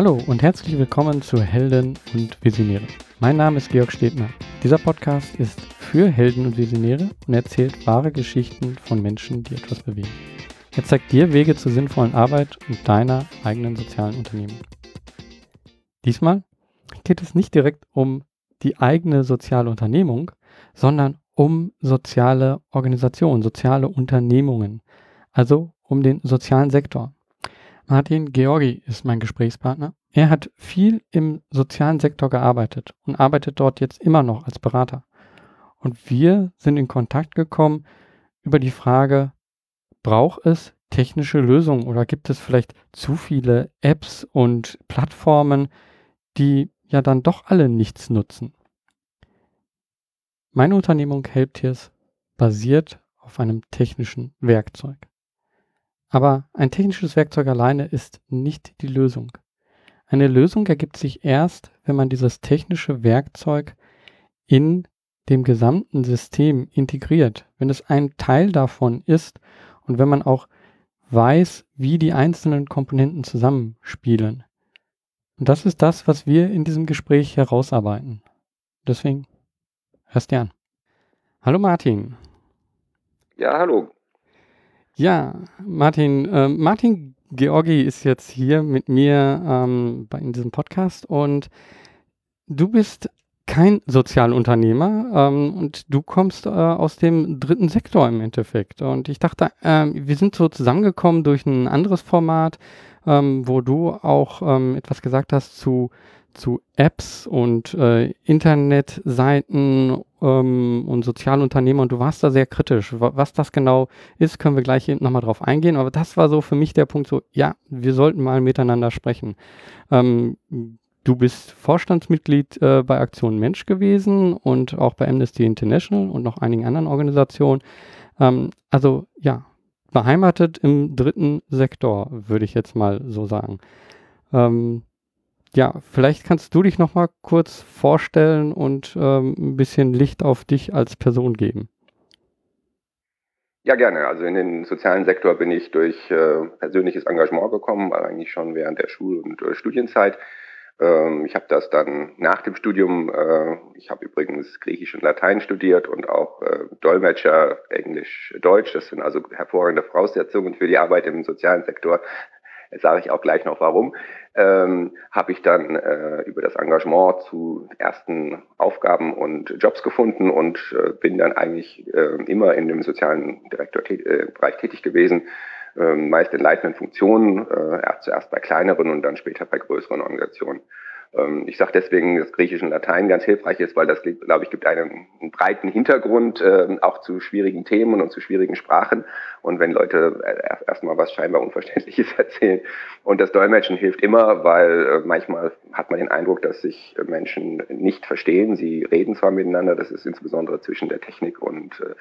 Hallo und herzlich willkommen zu Helden und Visionäre. Mein Name ist Georg Stedner. Dieser Podcast ist für Helden und Visionäre und erzählt wahre Geschichten von Menschen, die etwas bewegen. Er zeigt dir Wege zur sinnvollen Arbeit und deiner eigenen sozialen Unternehmung. Diesmal geht es nicht direkt um die eigene soziale Unternehmung, sondern um soziale Organisationen, soziale Unternehmungen, also um den sozialen Sektor. Martin Georgi ist mein Gesprächspartner. Er hat viel im sozialen Sektor gearbeitet und arbeitet dort jetzt immer noch als Berater. Und wir sind in Kontakt gekommen über die Frage, braucht es technische Lösungen oder gibt es vielleicht zu viele Apps und Plattformen, die ja dann doch alle nichts nutzen? Meine Unternehmung Helptiers basiert auf einem technischen Werkzeug. Aber ein technisches Werkzeug alleine ist nicht die Lösung. Eine Lösung ergibt sich erst, wenn man dieses technische Werkzeug in dem gesamten System integriert, wenn es ein Teil davon ist und wenn man auch weiß, wie die einzelnen Komponenten zusammenspielen. Und das ist das, was wir in diesem Gespräch herausarbeiten. Deswegen hörst dir an. Hallo Martin. Ja, hallo. Ja, Martin, äh, Martin Georgi ist jetzt hier mit mir ähm, bei, in diesem Podcast und du bist kein Sozialunternehmer ähm, und du kommst äh, aus dem dritten Sektor im Endeffekt. Und ich dachte, äh, wir sind so zusammengekommen durch ein anderes Format, ähm, wo du auch ähm, etwas gesagt hast zu zu Apps und äh, Internetseiten ähm, und Sozialunternehmen und du warst da sehr kritisch. Was das genau ist, können wir gleich nochmal drauf eingehen. Aber das war so für mich der Punkt, so, ja, wir sollten mal miteinander sprechen. Ähm, du bist Vorstandsmitglied äh, bei Aktion Mensch gewesen und auch bei Amnesty International und noch einigen anderen Organisationen. Ähm, also ja, beheimatet im dritten Sektor, würde ich jetzt mal so sagen. Ähm, ja, vielleicht kannst du dich noch mal kurz vorstellen und ähm, ein bisschen Licht auf dich als Person geben. Ja, gerne. Also in den sozialen Sektor bin ich durch äh, persönliches Engagement gekommen, eigentlich schon während der Schul- und äh, Studienzeit. Ähm, ich habe das dann nach dem Studium, äh, ich habe übrigens Griechisch und Latein studiert und auch äh, Dolmetscher Englisch, Deutsch. Das sind also hervorragende Voraussetzungen für die Arbeit im sozialen Sektor. Sage ich auch gleich noch warum ähm, habe ich dann äh, über das Engagement zu ersten Aufgaben und Jobs gefunden und äh, bin dann eigentlich äh, immer in dem sozialen Direktorbereich äh, tätig gewesen, äh, meist in leitenden Funktionen, äh, zuerst bei kleineren und dann später bei größeren Organisationen. Ähm, ich sage deswegen, dass Griechisch und Latein ganz hilfreich ist, weil das, glaube ich, gibt einen, einen breiten Hintergrund äh, auch zu schwierigen Themen und zu schwierigen Sprachen. Und wenn Leute äh, erstmal was scheinbar Unverständliches erzählen. Und das Dolmetschen hilft immer, weil äh, manchmal hat man den Eindruck, dass sich Menschen nicht verstehen. Sie reden zwar miteinander, das ist insbesondere zwischen der Technik und äh,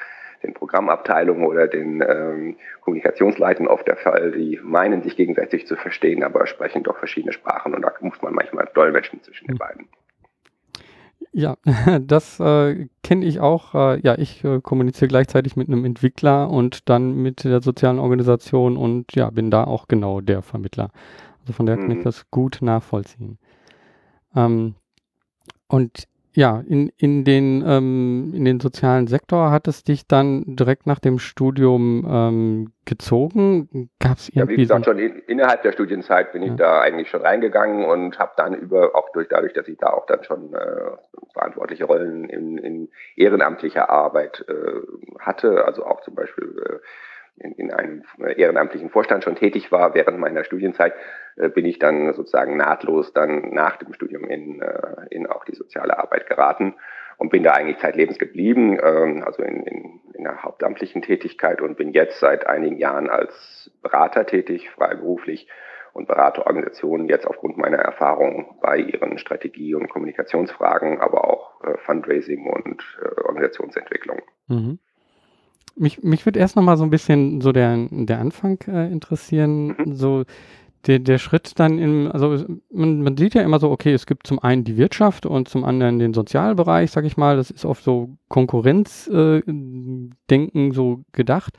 den Programmabteilungen oder den ähm, Kommunikationsleitern oft der Fall, die meinen, sich gegenseitig zu verstehen, aber sprechen doch verschiedene Sprachen und da muss man manchmal dolmetschen zwischen den hm. beiden. Ja, das äh, kenne ich auch. Äh, ja, ich äh, kommuniziere gleichzeitig mit einem Entwickler und dann mit der sozialen Organisation und ja, bin da auch genau der Vermittler. Also von daher mhm. kann ich mhm. das gut nachvollziehen. Ähm, und ja, in, in, den, ähm, in den sozialen Sektor hat es dich dann direkt nach dem Studium ähm, gezogen? Gab es irgendwie. Ja, wie gesagt, so schon in, innerhalb der Studienzeit bin ja. ich da eigentlich schon reingegangen und habe dann über, auch durch, dadurch, dass ich da auch dann schon äh, verantwortliche Rollen in, in ehrenamtlicher Arbeit äh, hatte, also auch zum Beispiel äh, in, in einem ehrenamtlichen Vorstand schon tätig war während meiner Studienzeit, äh, bin ich dann sozusagen nahtlos dann nach dem Studium in, äh, in auch die soziale Arbeit geraten und bin da eigentlich zeitlebens geblieben, ähm, also in, in, in der hauptamtlichen Tätigkeit und bin jetzt seit einigen Jahren als Berater tätig, freiberuflich und berate Organisationen jetzt aufgrund meiner Erfahrung bei ihren Strategie- und Kommunikationsfragen, aber auch äh, Fundraising und äh, Organisationsentwicklung. Mhm mich, mich würde erst noch mal so ein bisschen so der, der Anfang äh, interessieren. Mhm. So der, der Schritt dann im, also man, man sieht ja immer so, okay, es gibt zum einen die Wirtschaft und zum anderen den Sozialbereich, sag ich mal. Das ist oft so Konkurrenzdenken äh, so gedacht.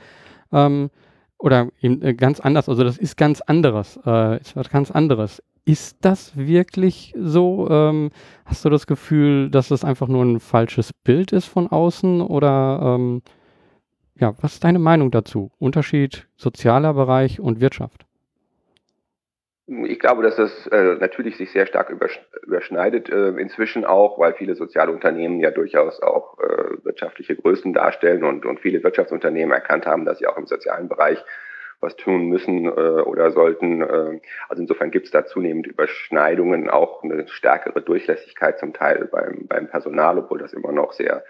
Ähm, oder eben äh, ganz anders, also das ist ganz anderes, äh, ist was ganz anderes. ist das wirklich so? Ähm, hast du das Gefühl, dass das einfach nur ein falsches Bild ist von außen? Oder ähm, ja, was ist deine Meinung dazu? Unterschied sozialer Bereich und Wirtschaft? Ich glaube, dass das äh, natürlich sich sehr stark überschneidet äh, inzwischen auch, weil viele soziale Unternehmen ja durchaus auch äh, wirtschaftliche Größen darstellen und, und viele Wirtschaftsunternehmen erkannt haben, dass sie auch im sozialen Bereich was tun müssen äh, oder sollten. Äh, also insofern gibt es da zunehmend Überschneidungen, auch eine stärkere Durchlässigkeit zum Teil beim, beim Personal, obwohl das immer noch sehr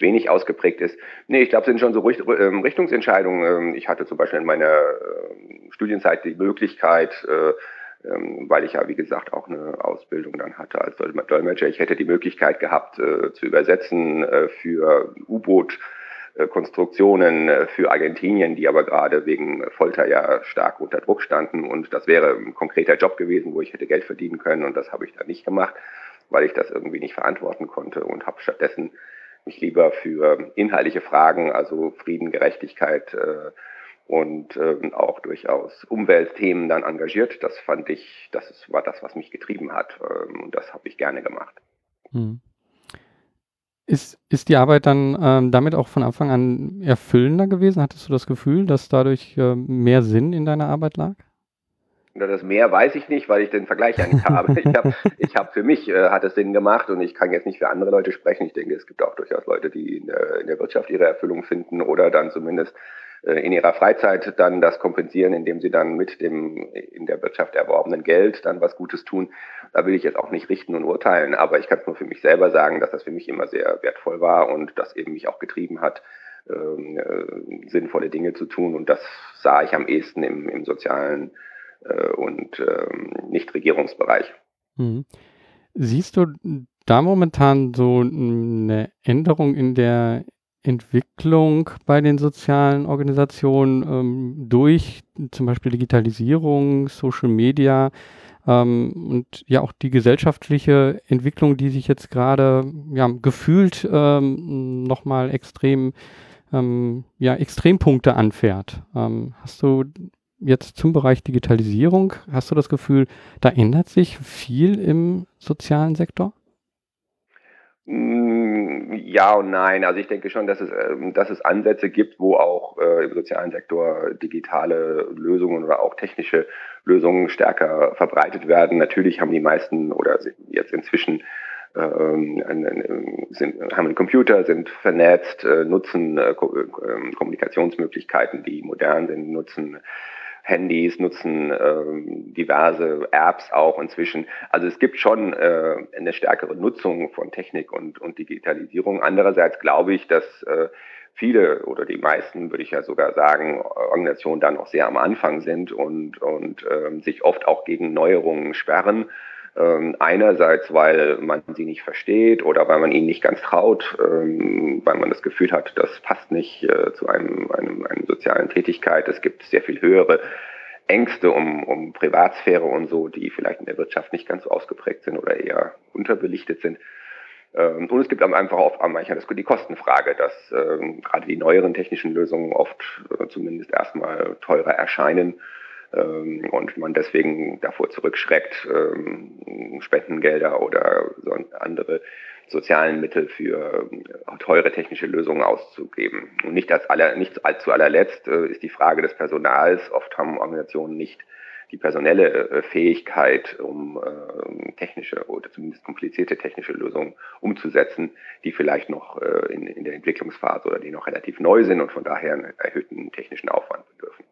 wenig ausgeprägt ist. Nee, ich glaube, es sind schon so ähm, Richtungsentscheidungen. Ähm, ich hatte zum Beispiel in meiner ähm, Studienzeit die Möglichkeit, äh, weil ich ja, wie gesagt, auch eine Ausbildung dann hatte als Dolmetscher. Ich hätte die Möglichkeit gehabt, äh, zu übersetzen äh, für U-Boot Konstruktionen für Argentinien, die aber gerade wegen Folter ja stark unter Druck standen. Und das wäre ein konkreter Job gewesen, wo ich hätte Geld verdienen können. Und das habe ich dann nicht gemacht, weil ich das irgendwie nicht verantworten konnte und habe stattdessen mich lieber für inhaltliche Fragen, also Frieden, Gerechtigkeit äh, und äh, auch durchaus Umweltthemen dann engagiert. Das fand ich, das war das, was mich getrieben hat. Äh, und das habe ich gerne gemacht. Hm. Ist, ist die Arbeit dann ähm, damit auch von Anfang an erfüllender gewesen? Hattest du das Gefühl, dass dadurch äh, mehr Sinn in deiner Arbeit lag? Das mehr weiß ich nicht, weil ich den Vergleich ja nicht habe. Ich habe ich hab für mich äh, hat es Sinn gemacht und ich kann jetzt nicht für andere Leute sprechen. Ich denke, es gibt auch durchaus Leute, die in der, in der Wirtschaft ihre Erfüllung finden oder dann zumindest äh, in ihrer Freizeit dann das kompensieren, indem sie dann mit dem in der Wirtschaft erworbenen Geld dann was Gutes tun. Da will ich jetzt auch nicht richten und urteilen, aber ich kann es nur für mich selber sagen, dass das für mich immer sehr wertvoll war und das eben mich auch getrieben hat, ähm, äh, sinnvolle Dinge zu tun. Und das sah ich am ehesten im, im sozialen und ähm, Nichtregierungsbereich. Mhm. Siehst du da momentan so eine Änderung in der Entwicklung bei den sozialen Organisationen ähm, durch zum Beispiel Digitalisierung, Social Media ähm, und ja auch die gesellschaftliche Entwicklung, die sich jetzt gerade ja, gefühlt ähm, nochmal extrem ähm, ja, Extrempunkte anfährt. Ähm, hast du jetzt zum Bereich Digitalisierung, hast du das Gefühl, da ändert sich viel im sozialen Sektor? Mm, ja und nein. Also ich denke schon, dass es, ähm, dass es Ansätze gibt, wo auch äh, im sozialen Sektor digitale Lösungen oder auch technische Lösungen stärker verbreitet werden. Natürlich haben die meisten oder jetzt inzwischen ähm, sind, haben einen Computer, sind vernetzt, äh, nutzen äh, ähm, Kommunikationsmöglichkeiten, die modern sind, nutzen Handys, nutzen ähm, diverse Apps auch inzwischen. Also es gibt schon äh, eine stärkere Nutzung von Technik und, und Digitalisierung. Andererseits glaube ich, dass äh, viele oder die meisten, würde ich ja sogar sagen, Organisationen da noch sehr am Anfang sind und, und ähm, sich oft auch gegen Neuerungen sperren. Ähm, einerseits, weil man sie nicht versteht oder weil man ihnen nicht ganz traut, ähm, weil man das Gefühl hat, das passt nicht äh, zu einem, einem, einem sozialen Tätigkeit. Es gibt sehr viel höhere Ängste um, um Privatsphäre und so, die vielleicht in der Wirtschaft nicht ganz so ausgeprägt sind oder eher unterbelichtet sind. Ähm, und es gibt einfach auch manchmal die Kostenfrage, dass ähm, gerade die neueren technischen Lösungen oft äh, zumindest erstmal teurer erscheinen und man deswegen davor zurückschreckt, ähm, Spendengelder oder andere sozialen Mittel für äh, teure technische Lösungen auszugeben. Und nicht, als aller, nicht zu allerletzt äh, ist die Frage des Personals. Oft haben Organisationen nicht die personelle äh, Fähigkeit, um technische oder zumindest komplizierte technische Lösungen umzusetzen, die vielleicht noch in, in, der Entwicklungsphase oder die noch relativ neu sind und von daher einen erhöhten technischen Aufwand bedürfen.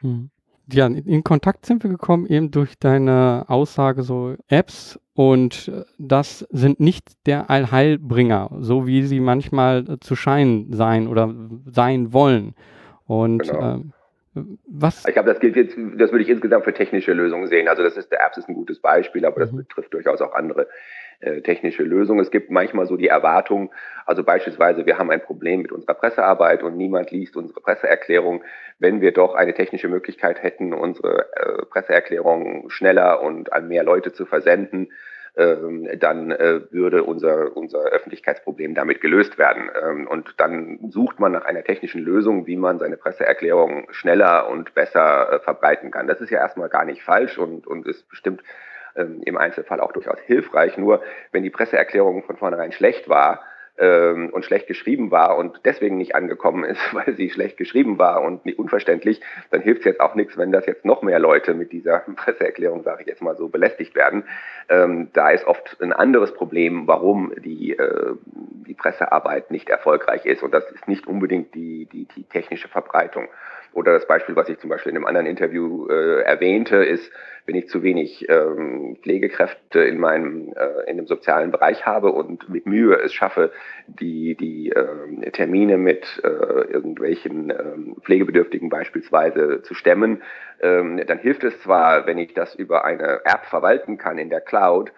Hm ja, in Kontakt sind wir gekommen eben durch deine Aussage so Apps und äh, das sind nicht der Allheilbringer, so wie sie manchmal äh, zu scheinen sein oder sein wollen. Und genau. ähm, was? Ich glaube, das gilt jetzt, das würde ich insgesamt für technische Lösungen sehen. Also das ist, der Apps ist ein gutes Beispiel, aber das mhm. betrifft durchaus auch andere technische Lösung. Es gibt manchmal so die Erwartung, also beispielsweise, wir haben ein Problem mit unserer Pressearbeit und niemand liest unsere Presseerklärung. Wenn wir doch eine technische Möglichkeit hätten, unsere äh, Presseerklärung schneller und an mehr Leute zu versenden, ähm, dann äh, würde unser, unser Öffentlichkeitsproblem damit gelöst werden. Ähm, und dann sucht man nach einer technischen Lösung, wie man seine Presseerklärung schneller und besser verbreiten kann. Das ist ja erstmal gar nicht falsch und, und ist bestimmt ähm, im Einzelfall auch durchaus hilfreich. Nur wenn die Presseerklärung von vornherein schlecht war, ähm, und schlecht geschrieben war und deswegen nicht angekommen ist, weil sie schlecht geschrieben war und nicht unverständlich, dann hilft es jetzt auch nichts, wenn das jetzt noch mehr Leute mit dieser Presseerklärung, sage ich jetzt mal so, belästigt werden. Ähm, da ist oft ein anderes Problem, warum die, äh, die Pressearbeit nicht erfolgreich ist und das ist nicht unbedingt die, die, die technische Verbreitung. Oder das Beispiel, was ich zum Beispiel in einem anderen Interview äh, erwähnte, ist, wenn ich zu wenig ähm, Pflegekräfte in meinem äh, in dem sozialen Bereich habe und mit Mühe es schaffe, die die äh, Termine mit äh, irgendwelchen äh, Pflegebedürftigen beispielsweise zu stemmen, ähm, dann hilft es zwar, wenn ich das über eine App verwalten kann in der Cloud,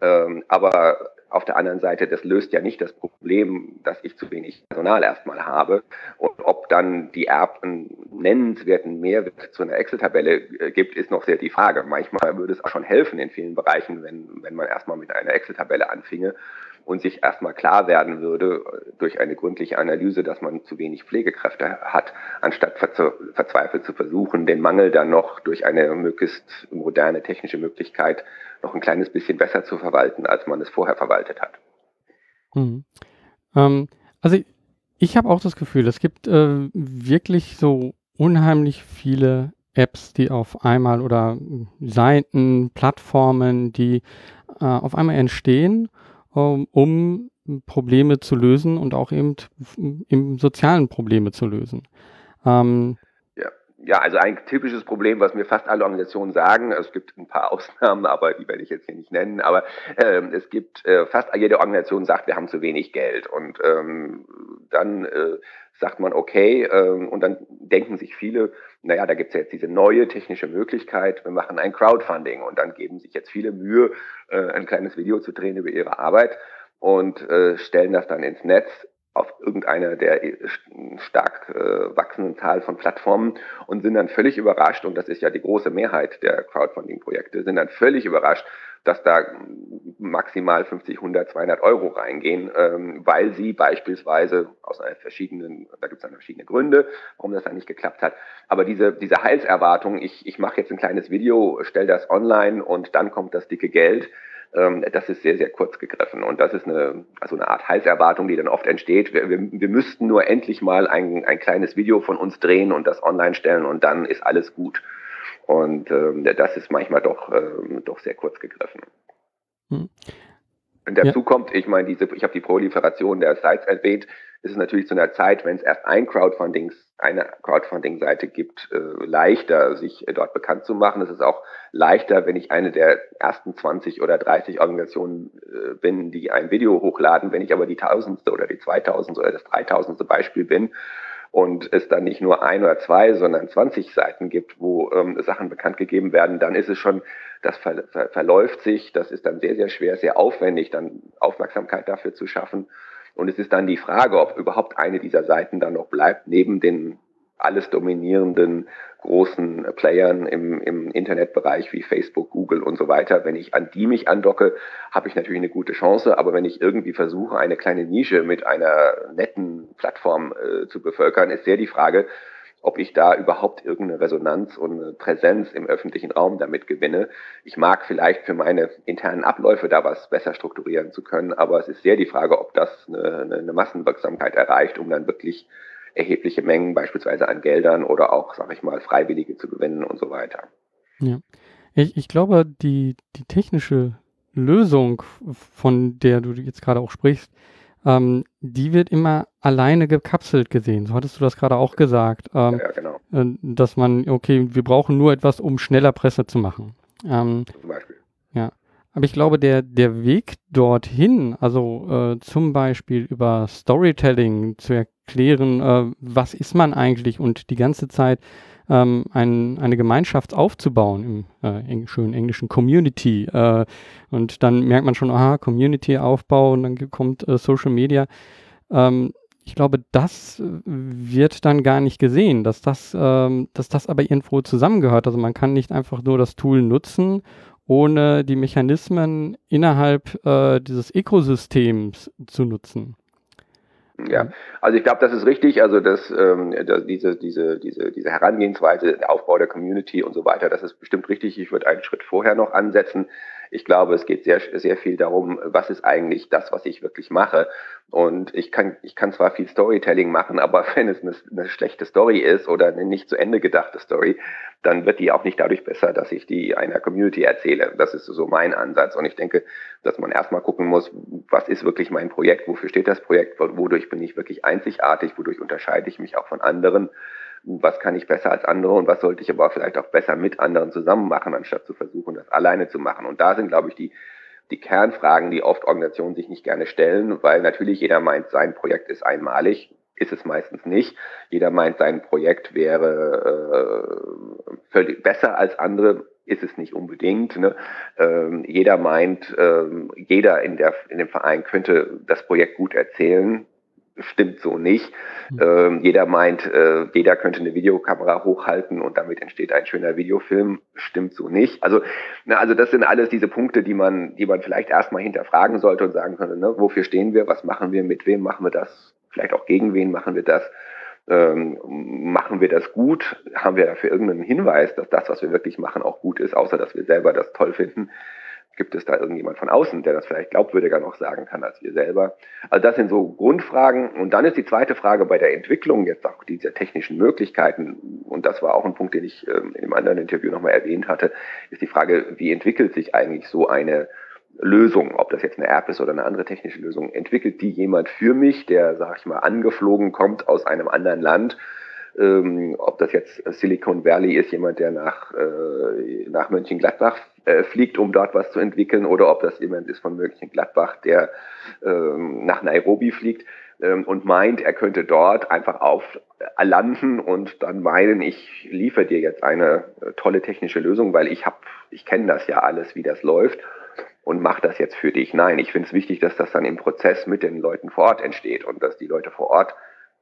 ähm, aber auf der anderen Seite, das löst ja nicht das Problem, dass ich zu wenig Personal erstmal habe. Und ob dann die App einen nennenswerten Mehrwert zu einer Excel-Tabelle äh, gibt, ist noch sehr die Frage. Manchmal würde es auch schon helfen in vielen Bereichen, wenn, wenn man erstmal mit einer Excel-Tabelle anfinge und sich erstmal klar werden würde äh, durch eine gründliche Analyse, dass man zu wenig Pflegekräfte hat, anstatt verzweifelt zu versuchen, den Mangel dann noch durch eine möglichst moderne technische Möglichkeit noch ein kleines bisschen besser zu verwalten, als man es vorher verwaltet hat. Mhm. Ähm, also ich, ich habe auch das Gefühl, es gibt äh, wirklich so unheimlich viele Apps, die auf einmal oder Seiten, Plattformen, die äh, auf einmal entstehen, um, um Probleme zu lösen und auch eben im sozialen Probleme zu lösen. Ähm, ja, also ein typisches Problem, was mir fast alle Organisationen sagen, es gibt ein paar Ausnahmen, aber die werde ich jetzt hier nicht nennen, aber ähm, es gibt äh, fast jede Organisation sagt, wir haben zu wenig Geld und ähm, dann äh, sagt man okay ähm, und dann denken sich viele, naja, da gibt es ja jetzt diese neue technische Möglichkeit, wir machen ein Crowdfunding und dann geben sich jetzt viele Mühe, äh, ein kleines Video zu drehen über ihre Arbeit und äh, stellen das dann ins Netz auf irgendeiner der äh, stark äh, wachsenden Zahl von Plattformen und sind dann völlig überrascht, und das ist ja die große Mehrheit der Crowdfunding-Projekte, sind dann völlig überrascht, dass da maximal 50, 100, 200 Euro reingehen, ähm, weil sie beispielsweise aus einer verschiedenen, da gibt es dann verschiedene Gründe, warum das dann nicht geklappt hat, aber diese, diese Heilserwartung, ich, ich mache jetzt ein kleines Video, stelle das online und dann kommt das dicke Geld, ähm, das ist sehr, sehr kurz gegriffen. Und das ist eine, also eine Art Heißerwartung, die dann oft entsteht. Wir, wir, wir müssten nur endlich mal ein, ein kleines Video von uns drehen und das online stellen und dann ist alles gut. Und ähm, das ist manchmal doch, ähm, doch sehr kurz gegriffen. Hm. Und dazu ja. kommt, ich meine, diese, ich habe die Proliferation der Sites erwähnt, ist es natürlich zu einer Zeit, wenn es erst ein Crowdfunding, eine Crowdfunding-Seite gibt, äh, leichter, sich äh, dort bekannt zu machen. Es ist auch leichter, wenn ich eine der ersten 20 oder 30 Organisationen äh, bin, die ein Video hochladen. Wenn ich aber die tausendste oder die zweitausendste oder das dreitausendste Beispiel bin und es dann nicht nur ein oder zwei, sondern 20 Seiten gibt, wo ähm, Sachen bekannt gegeben werden, dann ist es schon, das ver ver verläuft sich, das ist dann sehr, sehr schwer, sehr aufwendig, dann Aufmerksamkeit dafür zu schaffen. Und es ist dann die Frage, ob überhaupt eine dieser Seiten dann noch bleibt, neben den alles dominierenden großen Playern im, im Internetbereich wie Facebook, Google und so weiter. Wenn ich an die mich andocke, habe ich natürlich eine gute Chance. Aber wenn ich irgendwie versuche, eine kleine Nische mit einer netten Plattform äh, zu bevölkern, ist sehr die Frage, ob ich da überhaupt irgendeine Resonanz und Präsenz im öffentlichen Raum damit gewinne. Ich mag vielleicht für meine internen Abläufe da was besser strukturieren zu können, aber es ist sehr die Frage, ob das eine, eine Massenwirksamkeit erreicht, um dann wirklich erhebliche Mengen beispielsweise an Geldern oder auch, sage ich mal, Freiwillige zu gewinnen und so weiter. Ja, ich, ich glaube, die, die technische Lösung, von der du jetzt gerade auch sprichst, ähm, die wird immer alleine gekapselt gesehen. So hattest du das gerade auch gesagt. Ähm, ja, ja, genau. Äh, dass man, okay, wir brauchen nur etwas, um schneller Presse zu machen. Ähm, zum Beispiel. Ja. Aber ich glaube, der, der Weg dorthin, also äh, zum Beispiel über Storytelling zu erklären, äh, was ist man eigentlich und die ganze Zeit ähm, ein, eine Gemeinschaft aufzubauen im äh, schönen englischen Community. Äh, und dann merkt man schon, aha, Community-Aufbau und dann kommt äh, Social Media. Ähm, ich glaube, das wird dann gar nicht gesehen, dass das, ähm, dass das aber irgendwo zusammengehört. Also man kann nicht einfach nur das Tool nutzen, ohne die Mechanismen innerhalb äh, dieses Ökosystems zu nutzen. Ja, also ich glaube, das ist richtig. Also dass, ähm, dass diese, diese, diese, diese Herangehensweise, der Aufbau der Community und so weiter, das ist bestimmt richtig. Ich würde einen Schritt vorher noch ansetzen. Ich glaube, es geht sehr, sehr viel darum, was ist eigentlich das, was ich wirklich mache. Und ich kann, ich kann zwar viel Storytelling machen, aber wenn es eine, eine schlechte Story ist oder eine nicht zu Ende gedachte Story, dann wird die auch nicht dadurch besser, dass ich die einer Community erzähle. Das ist so mein Ansatz. Und ich denke, dass man erstmal gucken muss, was ist wirklich mein Projekt, wofür steht das Projekt, wodurch bin ich wirklich einzigartig, wodurch unterscheide ich mich auch von anderen was kann ich besser als andere und was sollte ich aber vielleicht auch besser mit anderen zusammen machen, anstatt zu versuchen, das alleine zu machen. Und da sind, glaube ich, die, die Kernfragen, die oft Organisationen sich nicht gerne stellen, weil natürlich jeder meint, sein Projekt ist einmalig, ist es meistens nicht. Jeder meint, sein Projekt wäre äh, völlig besser als andere, ist es nicht unbedingt. Ne? Ähm, jeder meint, ähm, jeder in, der, in dem Verein könnte das Projekt gut erzählen stimmt so nicht. Mhm. Ähm, jeder meint, äh, jeder könnte eine Videokamera hochhalten und damit entsteht ein schöner Videofilm. Stimmt so nicht. Also, na, also das sind alles diese Punkte, die man, die man vielleicht erstmal hinterfragen sollte und sagen könnte, ne, wofür stehen wir, was machen wir, mit wem machen wir das, vielleicht auch gegen wen machen wir das. Ähm, machen wir das gut? Haben wir dafür irgendeinen Hinweis, dass das, was wir wirklich machen, auch gut ist, außer dass wir selber das toll finden? Gibt es da irgendjemand von außen, der das vielleicht glaubwürdiger noch sagen kann als wir selber? Also das sind so Grundfragen. Und dann ist die zweite Frage bei der Entwicklung jetzt auch dieser technischen Möglichkeiten. Und das war auch ein Punkt, den ich ähm, in einem anderen Interview nochmal erwähnt hatte, ist die Frage, wie entwickelt sich eigentlich so eine Lösung, ob das jetzt eine App ist oder eine andere technische Lösung, entwickelt die jemand für mich, der, sag ich mal, angeflogen kommt aus einem anderen Land ähm, ob das jetzt Silicon Valley ist, jemand, der nach, äh, nach Mönchengladbach äh, fliegt, um dort was zu entwickeln, oder ob das jemand ist von Mönchengladbach, der ähm, nach Nairobi fliegt ähm, und meint, er könnte dort einfach auf äh, landen und dann meinen, ich liefere dir jetzt eine äh, tolle technische Lösung, weil ich habe, ich kenne das ja alles, wie das läuft und mache das jetzt für dich. Nein, ich finde es wichtig, dass das dann im Prozess mit den Leuten vor Ort entsteht und dass die Leute vor Ort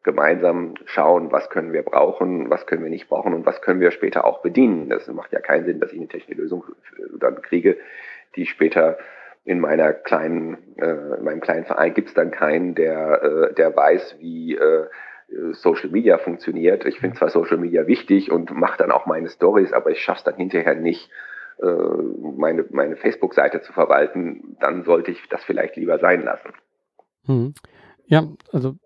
gemeinsam schauen, was können wir brauchen, was können wir nicht brauchen und was können wir später auch bedienen. Das macht ja keinen Sinn, dass ich eine technische Lösung dann kriege, die später in meiner kleinen, äh, in meinem kleinen Verein gibt es dann keinen, der, äh, der weiß, wie äh, Social Media funktioniert. Ich finde zwar Social Media wichtig und mache dann auch meine Stories, aber ich schaffe es dann hinterher nicht, äh, meine, meine Facebook-Seite zu verwalten. Dann sollte ich das vielleicht lieber sein lassen. Hm. Ja, also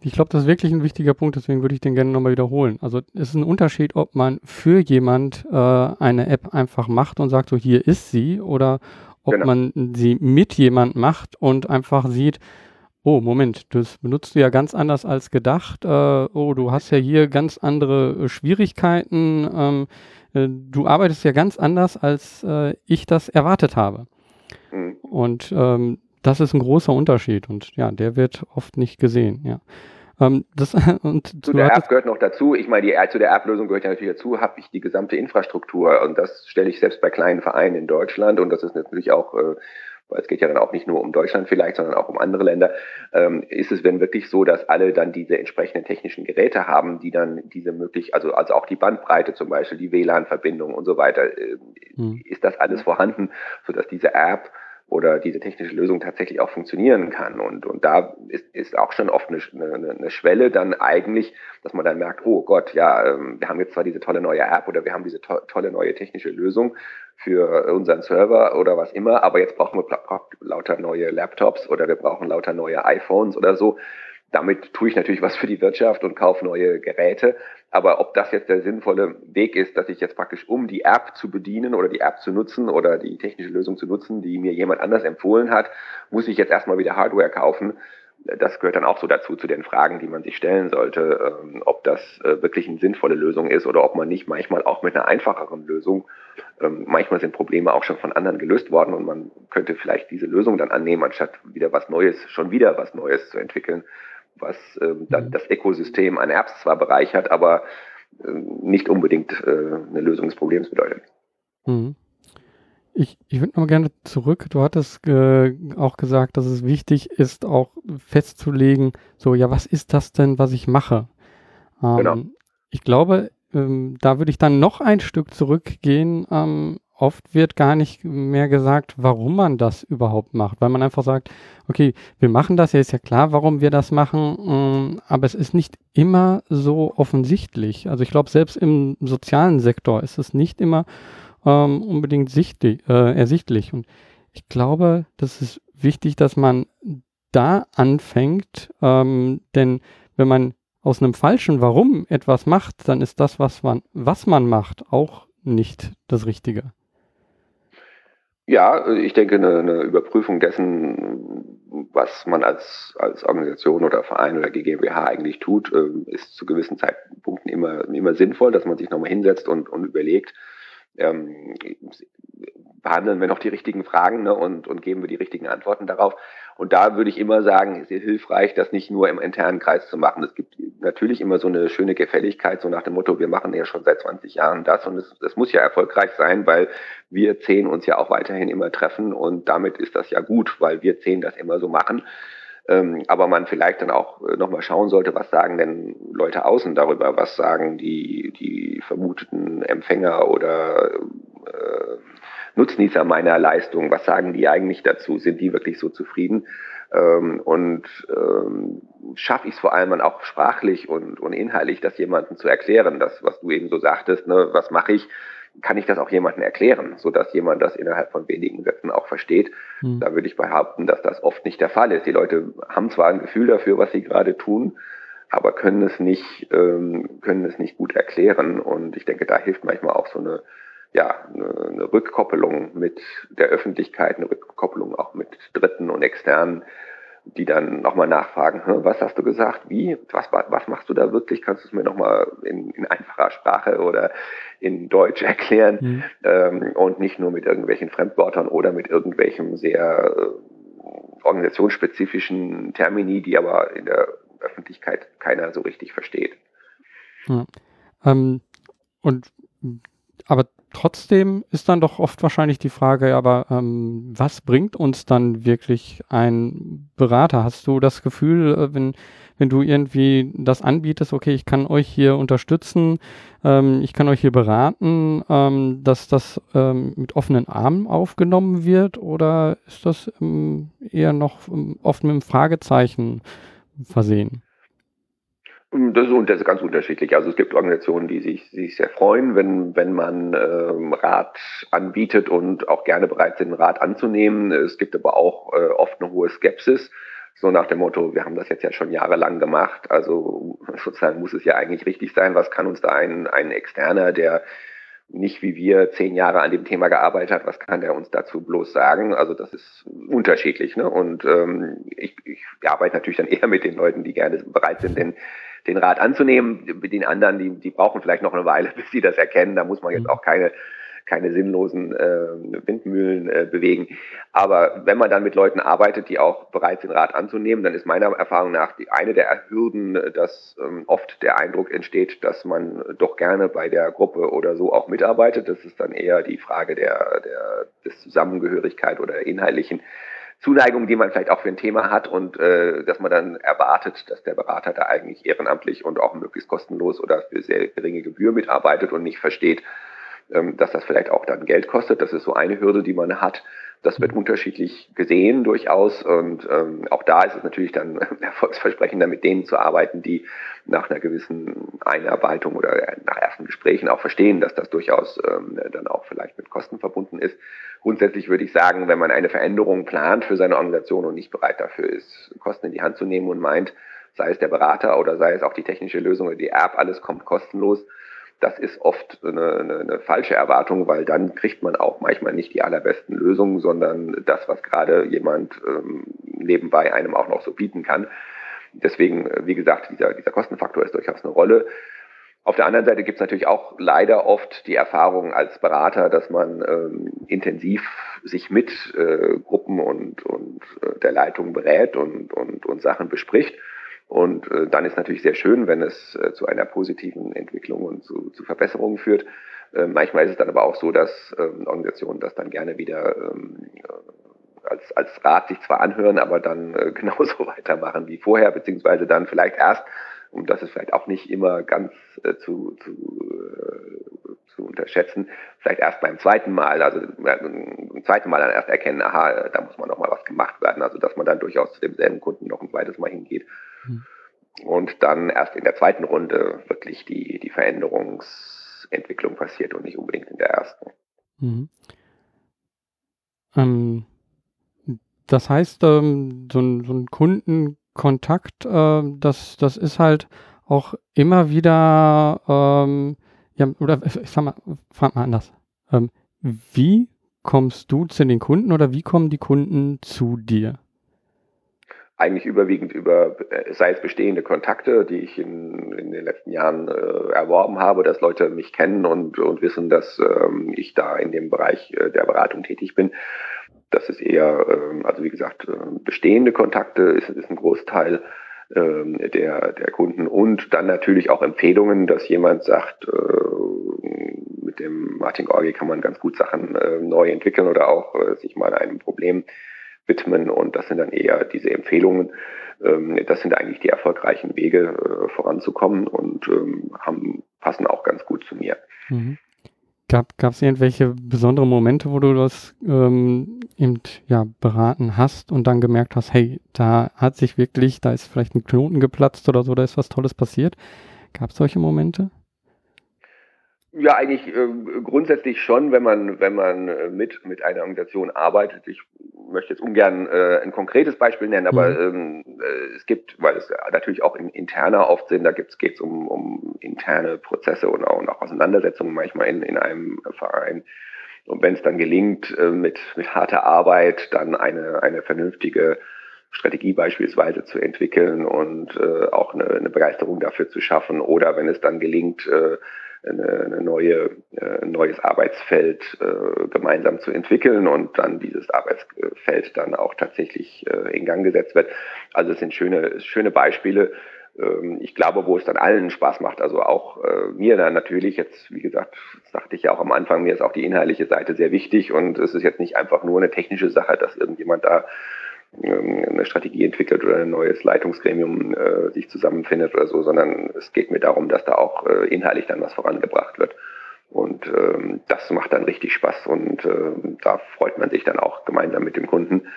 ich glaube, das ist wirklich ein wichtiger Punkt, deswegen würde ich den gerne nochmal wiederholen. Also es ist ein Unterschied, ob man für jemand äh, eine App einfach macht und sagt, so hier ist sie, oder ob genau. man sie mit jemand macht und einfach sieht, oh Moment, das benutzt du ja ganz anders als gedacht, äh, oh, du hast ja hier ganz andere Schwierigkeiten, ähm, äh, du arbeitest ja ganz anders, als äh, ich das erwartet habe. Mhm. Und ähm, das ist ein großer Unterschied und ja, der wird oft nicht gesehen, ja. Ähm, das, und zu der App gehört noch dazu, ich meine, die, zu der App-Lösung gehört ja natürlich dazu, habe ich die gesamte Infrastruktur und das stelle ich selbst bei kleinen Vereinen in Deutschland und das ist natürlich auch, äh, weil es geht ja dann auch nicht nur um Deutschland vielleicht, sondern auch um andere Länder, ähm, ist es wenn wirklich so, dass alle dann diese entsprechenden technischen Geräte haben, die dann diese möglich, also, also auch die Bandbreite zum Beispiel, die WLAN-Verbindung und so weiter, äh, hm. ist das alles vorhanden, sodass diese App oder diese technische Lösung tatsächlich auch funktionieren kann. Und, und da ist, ist auch schon oft eine, eine, eine Schwelle dann eigentlich, dass man dann merkt, oh Gott, ja, ähm, wir haben jetzt zwar diese tolle neue App oder wir haben diese to tolle neue technische Lösung für unseren Server oder was immer, aber jetzt brauchen wir lauter neue Laptops oder wir brauchen lauter neue iPhones oder so. Damit tue ich natürlich was für die Wirtschaft und kaufe neue Geräte. Aber ob das jetzt der sinnvolle Weg ist, dass ich jetzt praktisch, um die App zu bedienen oder die App zu nutzen oder die technische Lösung zu nutzen, die mir jemand anders empfohlen hat, muss ich jetzt erstmal wieder Hardware kaufen. Das gehört dann auch so dazu, zu den Fragen, die man sich stellen sollte, ähm, ob das äh, wirklich eine sinnvolle Lösung ist oder ob man nicht manchmal auch mit einer einfacheren Lösung, ähm, manchmal sind Probleme auch schon von anderen gelöst worden und man könnte vielleicht diese Lösung dann annehmen, anstatt wieder was Neues, schon wieder was Neues zu entwickeln was ähm, dann mhm. das Ökosystem an Apps zwar bereichert, aber äh, nicht unbedingt äh, eine Lösung des Problems bedeutet. Mhm. Ich, ich würde noch gerne zurück. Du hattest äh, auch gesagt, dass es wichtig ist, auch festzulegen, so, ja, was ist das denn, was ich mache? Ähm, genau. Ich glaube, ähm, da würde ich dann noch ein Stück zurückgehen. Ähm, oft wird gar nicht mehr gesagt, warum man das überhaupt macht, weil man einfach sagt, okay, wir machen das, ja ist ja klar, warum wir das machen, mm, aber es ist nicht immer so offensichtlich. Also ich glaube, selbst im sozialen Sektor ist es nicht immer ähm, unbedingt sichtlich, äh, ersichtlich. Und ich glaube, das ist wichtig, dass man da anfängt, ähm, denn wenn man aus einem falschen Warum etwas macht, dann ist das, was man, was man macht, auch nicht das Richtige. Ja, ich denke, eine, eine Überprüfung dessen, was man als, als Organisation oder Verein oder GmbH eigentlich tut, ähm, ist zu gewissen Zeitpunkten immer, immer sinnvoll, dass man sich nochmal hinsetzt und, und überlegt, ähm, behandeln wir noch die richtigen Fragen ne, und, und geben wir die richtigen Antworten darauf. Und da würde ich immer sagen, es ist hilfreich, das nicht nur im internen Kreis zu machen. Es gibt natürlich immer so eine schöne Gefälligkeit, so nach dem Motto, wir machen ja schon seit 20 Jahren das und es, das muss ja erfolgreich sein, weil wir zehn uns ja auch weiterhin immer treffen und damit ist das ja gut, weil wir zehn das immer so machen. Ähm, aber man vielleicht dann auch äh, nochmal schauen sollte, was sagen denn Leute außen darüber, was sagen die, die vermuteten Empfänger oder äh, Nutznießer meiner Leistung, was sagen die eigentlich dazu? Sind die wirklich so zufrieden? Ähm, und ähm, schaffe ich es vor allem dann auch sprachlich und, und inhaltlich, das jemandem zu erklären, das, was du eben so sagtest, ne, was mache ich? kann ich das auch jemandem erklären, so dass jemand das innerhalb von wenigen Sätzen auch versteht. Mhm. Da würde ich behaupten, dass das oft nicht der Fall ist. Die Leute haben zwar ein Gefühl dafür, was sie gerade tun, aber können es nicht, ähm, können es nicht gut erklären. Und ich denke, da hilft manchmal auch so eine, ja, eine, Rückkoppelung mit der Öffentlichkeit, eine Rückkoppelung auch mit Dritten und Externen, die dann nochmal nachfragen, was hast du gesagt, wie, was, was machst du da wirklich, kannst du es mir nochmal in, in einfacher Sprache oder in Deutsch erklären mhm. ähm, und nicht nur mit irgendwelchen Fremdwörtern oder mit irgendwelchen sehr äh, organisationsspezifischen Termini, die aber in der Öffentlichkeit keiner so richtig versteht. Ja. Ähm, und aber trotzdem ist dann doch oft wahrscheinlich die Frage, aber ähm, was bringt uns dann wirklich ein Berater? Hast du das Gefühl, äh, wenn, wenn du irgendwie das anbietest, okay, ich kann euch hier unterstützen, ähm, ich kann euch hier beraten, ähm, dass das ähm, mit offenen Armen aufgenommen wird oder ist das ähm, eher noch ähm, oft mit einem Fragezeichen versehen? Das ist, ganz unterschiedlich. Also es gibt Organisationen, die sich, sich sehr freuen, wenn, wenn man ähm, Rat anbietet und auch gerne bereit sind, Rat anzunehmen. Es gibt aber auch äh, oft eine hohe Skepsis, so nach dem Motto, wir haben das jetzt ja schon jahrelang gemacht, also sozusagen muss es ja eigentlich richtig sein. Was kann uns da ein, ein Externer, der nicht wie wir zehn Jahre an dem Thema gearbeitet hat, was kann der uns dazu bloß sagen? Also das ist unterschiedlich. Ne? Und ähm, ich, ich arbeite natürlich dann eher mit den Leuten, die gerne bereit sind, denn den Rat anzunehmen. Mit den anderen, die, die brauchen vielleicht noch eine Weile, bis sie das erkennen. Da muss man jetzt mhm. auch keine keine sinnlosen äh, Windmühlen äh, bewegen. Aber wenn man dann mit Leuten arbeitet, die auch bereit sind, Rat anzunehmen, dann ist meiner Erfahrung nach die, eine der Hürden, dass ähm, oft der Eindruck entsteht, dass man doch gerne bei der Gruppe oder so auch mitarbeitet. Das ist dann eher die Frage der, der des Zusammengehörigkeit oder der inhaltlichen Zuneigung, die man vielleicht auch für ein Thema hat und äh, dass man dann erwartet, dass der Berater da eigentlich ehrenamtlich und auch möglichst kostenlos oder für sehr geringe Gebühr mitarbeitet und nicht versteht, ähm, dass das vielleicht auch dann Geld kostet. Das ist so eine Hürde, die man hat. Das wird unterschiedlich gesehen durchaus und ähm, auch da ist es natürlich dann erfolgsversprechender, mit denen zu arbeiten, die nach einer gewissen Einarbeitung oder nach ersten Gesprächen auch verstehen, dass das durchaus ähm, dann auch vielleicht mit Kosten verbunden ist. Grundsätzlich würde ich sagen, wenn man eine Veränderung plant für seine Organisation und nicht bereit dafür ist, Kosten in die Hand zu nehmen und meint, sei es der Berater oder sei es auch die technische Lösung oder die App, alles kommt kostenlos, das ist oft eine, eine, eine, falsche Erwartung, weil dann kriegt man auch manchmal nicht die allerbesten Lösungen, sondern das, was gerade jemand ähm, nebenbei einem auch noch so bieten kann. Deswegen, äh, wie gesagt, dieser, dieser Kostenfaktor ist durchaus eine Rolle. Auf der anderen Seite gibt es natürlich auch leider oft die Erfahrung als Berater, dass man ähm, intensiv sich mit äh, Gruppen und, und äh, der Leitung berät und, und, und Sachen bespricht und äh, dann ist natürlich sehr schön, wenn es äh, zu einer positiven Entwicklung und zu, zu Verbesserungen führt. Äh, manchmal ist es dann aber auch so, dass ähm, Organisationen das dann gerne wieder ähm, äh, als, als Rat sich zwar anhören, aber dann äh, genauso weitermachen wie vorher, beziehungsweise dann vielleicht erst, und das ist vielleicht auch nicht immer ganz äh, zu, zu, äh, zu unterschätzen, vielleicht erst beim zweiten Mal, also beim zweiten Mal dann erst erkennen, aha, da muss man noch mal was gemacht werden, also dass man dann durchaus zu demselben Kunden noch ein zweites Mal hingeht hm. Und dann erst in der zweiten Runde wirklich die, die Veränderungsentwicklung passiert und nicht unbedingt in der ersten. Mhm. Ähm, das heißt, ähm, so, ein, so ein Kundenkontakt, äh, das, das ist halt auch immer wieder, ähm, ja, oder ich sag mal, frag mal anders. Ähm, wie kommst du zu den Kunden oder wie kommen die Kunden zu dir? eigentlich überwiegend über, äh, sei es bestehende Kontakte, die ich in, in den letzten Jahren äh, erworben habe, dass Leute mich kennen und, und wissen, dass ähm, ich da in dem Bereich äh, der Beratung tätig bin. Das ist eher, ähm, also wie gesagt, äh, bestehende Kontakte ist, ist ein Großteil ähm, der, der Kunden und dann natürlich auch Empfehlungen, dass jemand sagt, äh, mit dem Martin Gorgi kann man ganz gut Sachen äh, neu entwickeln oder auch äh, sich mal einem Problem widmen und das sind dann eher diese Empfehlungen. Ähm, das sind eigentlich die erfolgreichen Wege voranzukommen und ähm, haben, passen auch ganz gut zu mir. Mhm. Gab es irgendwelche besonderen Momente, wo du das ähm, eben ja, beraten hast und dann gemerkt hast, hey, da hat sich wirklich, da ist vielleicht ein Knoten geplatzt oder so, da ist was Tolles passiert? Gab es solche Momente? Ja, eigentlich äh, grundsätzlich schon, wenn man, wenn man äh, mit, mit einer Organisation arbeitet. Ich möchte jetzt ungern äh, ein konkretes Beispiel nennen, aber mhm. ähm, äh, es gibt, weil es natürlich auch in, interner oft sind, da geht es um, um interne Prozesse und auch, und auch Auseinandersetzungen manchmal in, in einem Verein. Und wenn es dann gelingt, äh, mit, mit harter Arbeit dann eine, eine vernünftige Strategie beispielsweise zu entwickeln und äh, auch eine, eine Begeisterung dafür zu schaffen, oder wenn es dann gelingt, äh, eine, neue, äh, ein neues Arbeitsfeld äh, gemeinsam zu entwickeln und dann dieses Arbeitsfeld dann auch tatsächlich äh, in Gang gesetzt wird. Also es sind schöne, schöne Beispiele. Ähm, ich glaube, wo es dann allen Spaß macht, also auch äh, mir dann natürlich, jetzt wie gesagt, sagte ich ja auch am Anfang, mir ist auch die inhaltliche Seite sehr wichtig und es ist jetzt nicht einfach nur eine technische Sache, dass irgendjemand da eine Strategie entwickelt oder ein neues Leitungsgremium äh, sich zusammenfindet oder so, sondern es geht mir darum, dass da auch äh, inhaltlich dann was vorangebracht wird. Und ähm, das macht dann richtig Spaß und äh, da freut man sich dann auch gemeinsam mit dem Kunden.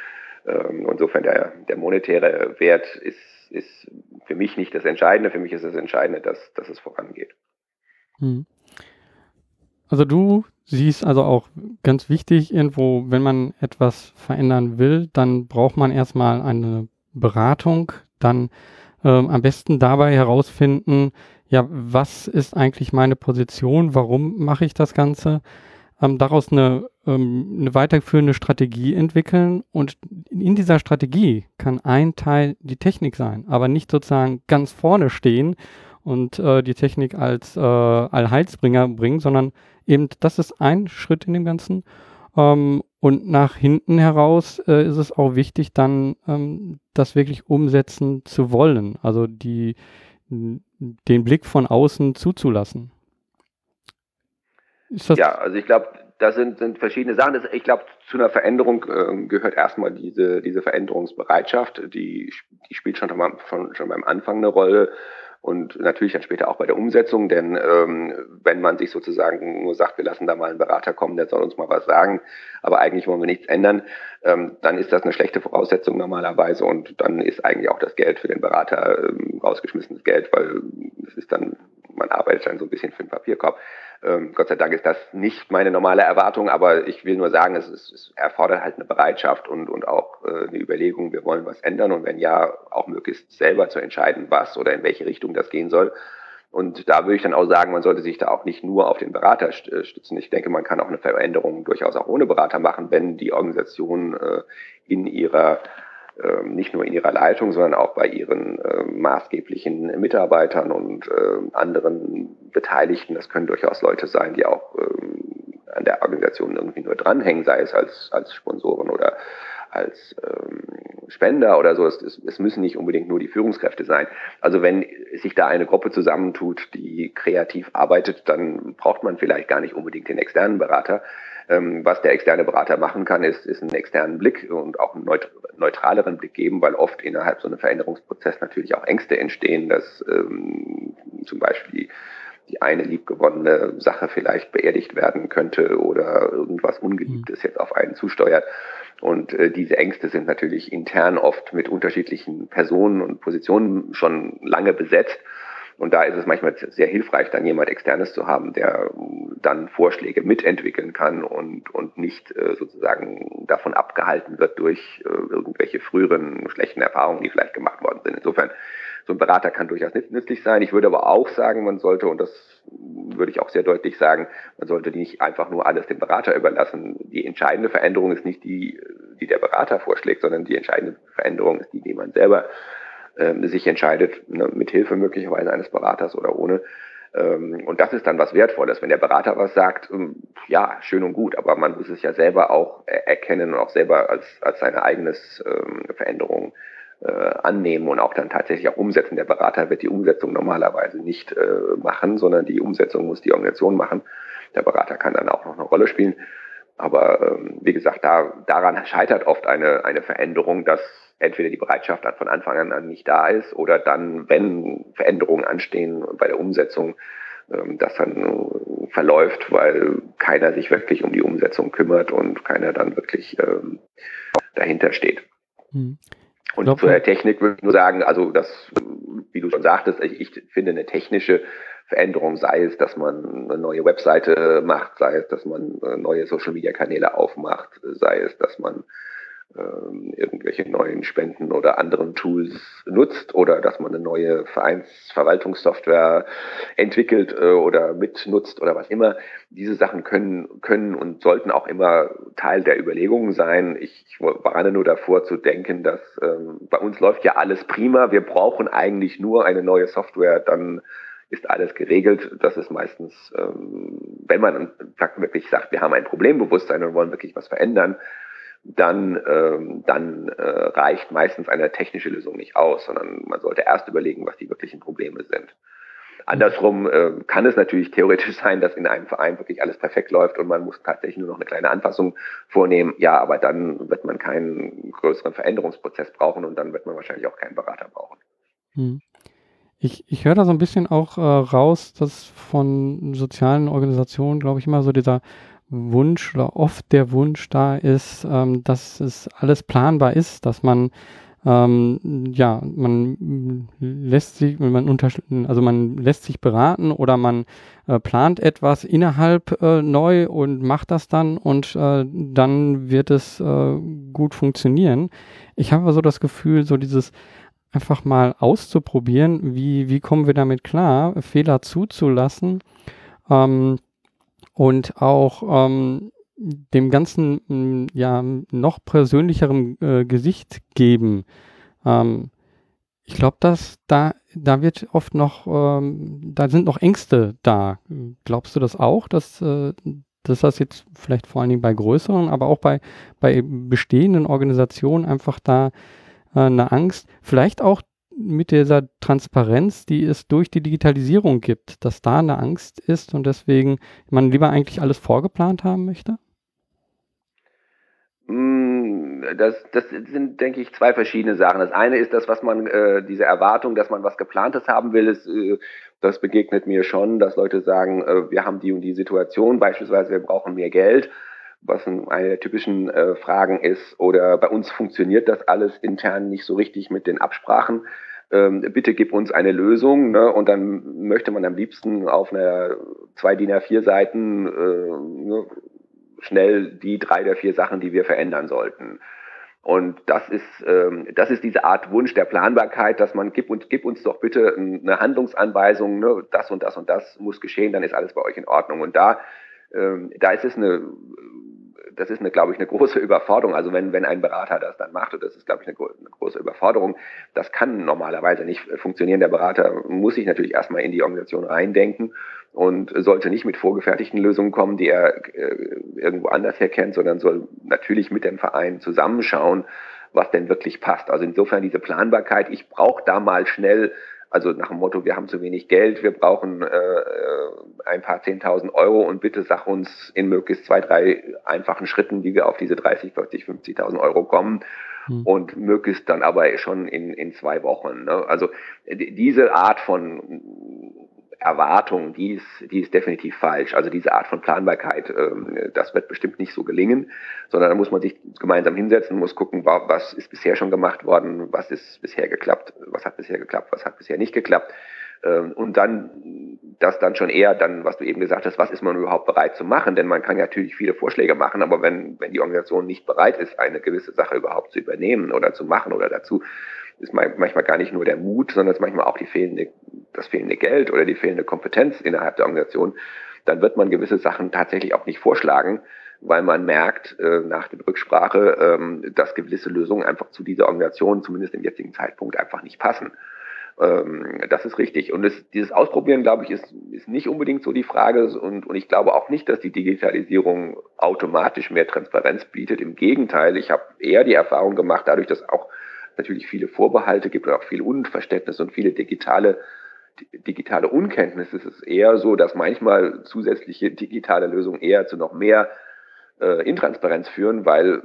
Ähm, insofern der, der monetäre Wert ist, ist für mich nicht das Entscheidende. Für mich ist das Entscheidende, dass, dass es vorangeht. Hm. Also du siehst also auch ganz wichtig irgendwo, wenn man etwas verändern will, dann braucht man erstmal eine Beratung, dann ähm, am besten dabei herausfinden, ja, was ist eigentlich meine Position, warum mache ich das Ganze, ähm, daraus eine, ähm, eine weiterführende Strategie entwickeln. Und in dieser Strategie kann ein Teil die Technik sein, aber nicht sozusagen ganz vorne stehen und äh, die Technik als äh, Allheilsbringer bringen, sondern eben, das ist ein Schritt in dem Ganzen. Ähm, und nach hinten heraus äh, ist es auch wichtig, dann ähm, das wirklich umsetzen zu wollen. Also die, den Blick von außen zuzulassen. ja, also ich glaube, das sind, sind verschiedene Sachen. Ich glaube, zu einer Veränderung äh, gehört erstmal diese, diese Veränderungsbereitschaft. Die, die spielt schon, schon, schon beim Anfang eine Rolle und natürlich dann später auch bei der Umsetzung, denn ähm, wenn man sich sozusagen nur sagt, wir lassen da mal einen Berater kommen, der soll uns mal was sagen, aber eigentlich wollen wir nichts ändern, ähm, dann ist das eine schlechte Voraussetzung normalerweise und dann ist eigentlich auch das Geld für den Berater ähm, rausgeschmissenes Geld, weil es ist dann, man arbeitet dann so ein bisschen für den Papierkorb. Ähm, Gott sei Dank ist das nicht meine normale Erwartung, aber ich will nur sagen, es, ist, es erfordert halt eine Bereitschaft und, und auch äh, eine Überlegung, wir wollen was ändern und wenn ja, auch möglichst selber zu entscheiden, was oder in welche Richtung das gehen soll. Und da würde ich dann auch sagen, man sollte sich da auch nicht nur auf den Berater äh, stützen. Ich denke, man kann auch eine Veränderung durchaus auch ohne Berater machen, wenn die Organisation äh, in ihrer nicht nur in ihrer Leitung, sondern auch bei ihren äh, maßgeblichen Mitarbeitern und äh, anderen Beteiligten. Das können durchaus Leute sein, die auch ähm, an der Organisation irgendwie nur dranhängen, sei es als, als Sponsoren oder als ähm, Spender oder so. Es, es, es müssen nicht unbedingt nur die Führungskräfte sein. Also wenn sich da eine Gruppe zusammentut, die kreativ arbeitet, dann braucht man vielleicht gar nicht unbedingt den externen Berater. Ähm, was der externe Berater machen kann, ist, ist einen externen Blick und auch einen neutraleren Blick geben, weil oft innerhalb so einem Veränderungsprozess natürlich auch Ängste entstehen, dass ähm, zum Beispiel die eine liebgewonnene Sache vielleicht beerdigt werden könnte oder irgendwas Ungeliebtes jetzt auf einen zusteuert. Und äh, diese Ängste sind natürlich intern oft mit unterschiedlichen Personen und Positionen schon lange besetzt. Und da ist es manchmal sehr hilfreich, dann jemand externes zu haben, der dann Vorschläge mitentwickeln kann und, und nicht äh, sozusagen davon abgehalten wird durch äh, irgendwelche früheren schlechten Erfahrungen, die vielleicht gemacht worden sind. Insofern, so ein Berater kann durchaus nützlich sein. Ich würde aber auch sagen, man sollte, und das würde ich auch sehr deutlich sagen, man sollte nicht einfach nur alles dem Berater überlassen. Die entscheidende Veränderung ist nicht die, die der Berater vorschlägt, sondern die entscheidende Veränderung ist die, die man selber ähm, sich entscheidet, ne, mit Hilfe möglicherweise eines Beraters oder ohne. Ähm, und das ist dann was Wertvolles. Wenn der Berater was sagt, ähm, ja, schön und gut, aber man muss es ja selber auch erkennen und auch selber als, als seine eigenes ähm, Veränderung äh, annehmen und auch dann tatsächlich auch umsetzen. Der Berater wird die Umsetzung normalerweise nicht äh, machen, sondern die Umsetzung muss die Organisation machen. Der Berater kann dann auch noch eine Rolle spielen. Aber ähm, wie gesagt, da, daran scheitert oft eine, eine Veränderung, dass entweder die Bereitschaft von Anfang an nicht da ist oder dann, wenn Veränderungen anstehen bei der Umsetzung, ähm, das dann verläuft, weil keiner sich wirklich um die Umsetzung kümmert und keiner dann wirklich ähm, dahinter steht. Hm. Und glaub, zur Technik würde ich nur sagen, also das, wie du schon sagtest, ich, ich finde eine technische Veränderung, sei es, dass man eine neue Webseite macht, sei es, dass man äh, neue Social-Media-Kanäle aufmacht, sei es, dass man ähm, irgendwelche neuen Spenden oder anderen Tools nutzt oder dass man eine neue Vereinsverwaltungssoftware entwickelt äh, oder mitnutzt oder was immer. Diese Sachen können, können und sollten auch immer Teil der Überlegungen sein. Ich, ich warne nur davor zu denken, dass ähm, bei uns läuft ja alles prima. Wir brauchen eigentlich nur eine neue Software, dann ist alles geregelt. Das ist meistens, ähm, wenn man wirklich sagt, wir haben ein Problembewusstsein und wollen wirklich was verändern, dann, ähm, dann äh, reicht meistens eine technische Lösung nicht aus, sondern man sollte erst überlegen, was die wirklichen Probleme sind. Andersrum äh, kann es natürlich theoretisch sein, dass in einem Verein wirklich alles perfekt läuft und man muss tatsächlich nur noch eine kleine Anpassung vornehmen. Ja, aber dann wird man keinen größeren Veränderungsprozess brauchen und dann wird man wahrscheinlich auch keinen Berater brauchen. Hm. Ich, ich höre da so ein bisschen auch äh, raus, dass von sozialen Organisationen, glaube ich, immer so dieser Wunsch oder oft der Wunsch da ist, ähm, dass es alles planbar ist, dass man ähm, ja, man lässt sich, man unter, also man lässt sich beraten oder man äh, plant etwas innerhalb äh, neu und macht das dann und äh, dann wird es äh, gut funktionieren. Ich habe so das Gefühl, so dieses einfach mal auszuprobieren, wie, wie kommen wir damit klar, Fehler zuzulassen ähm, und auch ähm, dem Ganzen mm, ja noch persönlicherem äh, Gesicht geben. Ähm, ich glaube, dass da, da wird oft noch, ähm, da sind noch Ängste da. Glaubst du das auch, dass, äh, dass das jetzt vielleicht vor allen Dingen bei größeren, aber auch bei, bei bestehenden Organisationen einfach da äh, eine Angst, vielleicht auch mit dieser Transparenz, die es durch die Digitalisierung gibt, dass da eine Angst ist und deswegen man lieber eigentlich alles vorgeplant haben möchte? Mm, das, das sind, denke ich, zwei verschiedene Sachen. Das eine ist das, was man, äh, diese Erwartung, dass man was Geplantes haben will, ist, äh, das begegnet mir schon, dass Leute sagen, äh, wir haben die und die Situation, beispielsweise wir brauchen mehr Geld was eine der typischen äh, Fragen ist, oder bei uns funktioniert das alles intern nicht so richtig mit den Absprachen. Ähm, bitte gib uns eine Lösung. Ne? Und dann möchte man am liebsten auf einer zwei DIN A4 Seiten äh, ne, schnell die drei der vier Sachen, die wir verändern sollten. Und das ist, ähm, das ist diese Art Wunsch der Planbarkeit, dass man gib uns, gib uns doch bitte eine Handlungsanweisung, ne? das und das und das muss geschehen, dann ist alles bei euch in Ordnung. Und da, ähm, da ist es eine das ist, eine, glaube ich, eine große Überforderung. Also wenn, wenn ein Berater das dann macht, das ist, glaube ich, eine, eine, große Überforderung, das kann normalerweise nicht funktionieren. Der Berater muss sich natürlich erstmal in die Organisation reindenken und sollte nicht mit vorgefertigten Lösungen kommen, die er äh, irgendwo anders herkennt, sondern soll natürlich mit dem Verein zusammenschauen, was denn wirklich passt. Also insofern diese Planbarkeit, ich brauche da mal schnell also nach dem Motto, wir haben zu wenig Geld, wir brauchen äh, äh ein paar 10.000 Euro und bitte sag uns in möglichst zwei, drei einfachen Schritten, wie wir auf diese 30, 40, 50.000 Euro kommen. Hm. Und möglichst dann aber schon in, in zwei Wochen. Ne? Also diese Art von Erwartung, die ist, die ist definitiv falsch. Also diese Art von Planbarkeit, ähm, das wird bestimmt nicht so gelingen, sondern da muss man sich gemeinsam hinsetzen, muss gucken, was ist bisher schon gemacht worden, was ist bisher geklappt, was hat bisher geklappt, was hat bisher nicht geklappt. Ähm, und dann das dann schon eher dann, was du eben gesagt hast, was ist man überhaupt bereit zu machen? Denn man kann natürlich viele Vorschläge machen, aber wenn, wenn die Organisation nicht bereit ist, eine gewisse Sache überhaupt zu übernehmen oder zu machen oder dazu, ist manchmal gar nicht nur der Mut, sondern es ist manchmal auch die fehlende, das fehlende Geld oder die fehlende Kompetenz innerhalb der Organisation, dann wird man gewisse Sachen tatsächlich auch nicht vorschlagen, weil man merkt äh, nach der Rücksprache, ähm, dass gewisse Lösungen einfach zu dieser Organisation, zumindest im jetzigen Zeitpunkt, einfach nicht passen. Ähm, das ist richtig. Und es, dieses Ausprobieren, glaube ich, ist, ist nicht unbedingt so die Frage. Und, und ich glaube auch nicht, dass die Digitalisierung automatisch mehr Transparenz bietet. Im Gegenteil, ich habe eher die Erfahrung gemacht, dadurch, dass auch natürlich viele Vorbehalte gibt und auch viel Unverständnis und viele digitale digitale Unkenntnis ist es eher so, dass manchmal zusätzliche digitale Lösungen eher zu noch mehr äh, Intransparenz führen, weil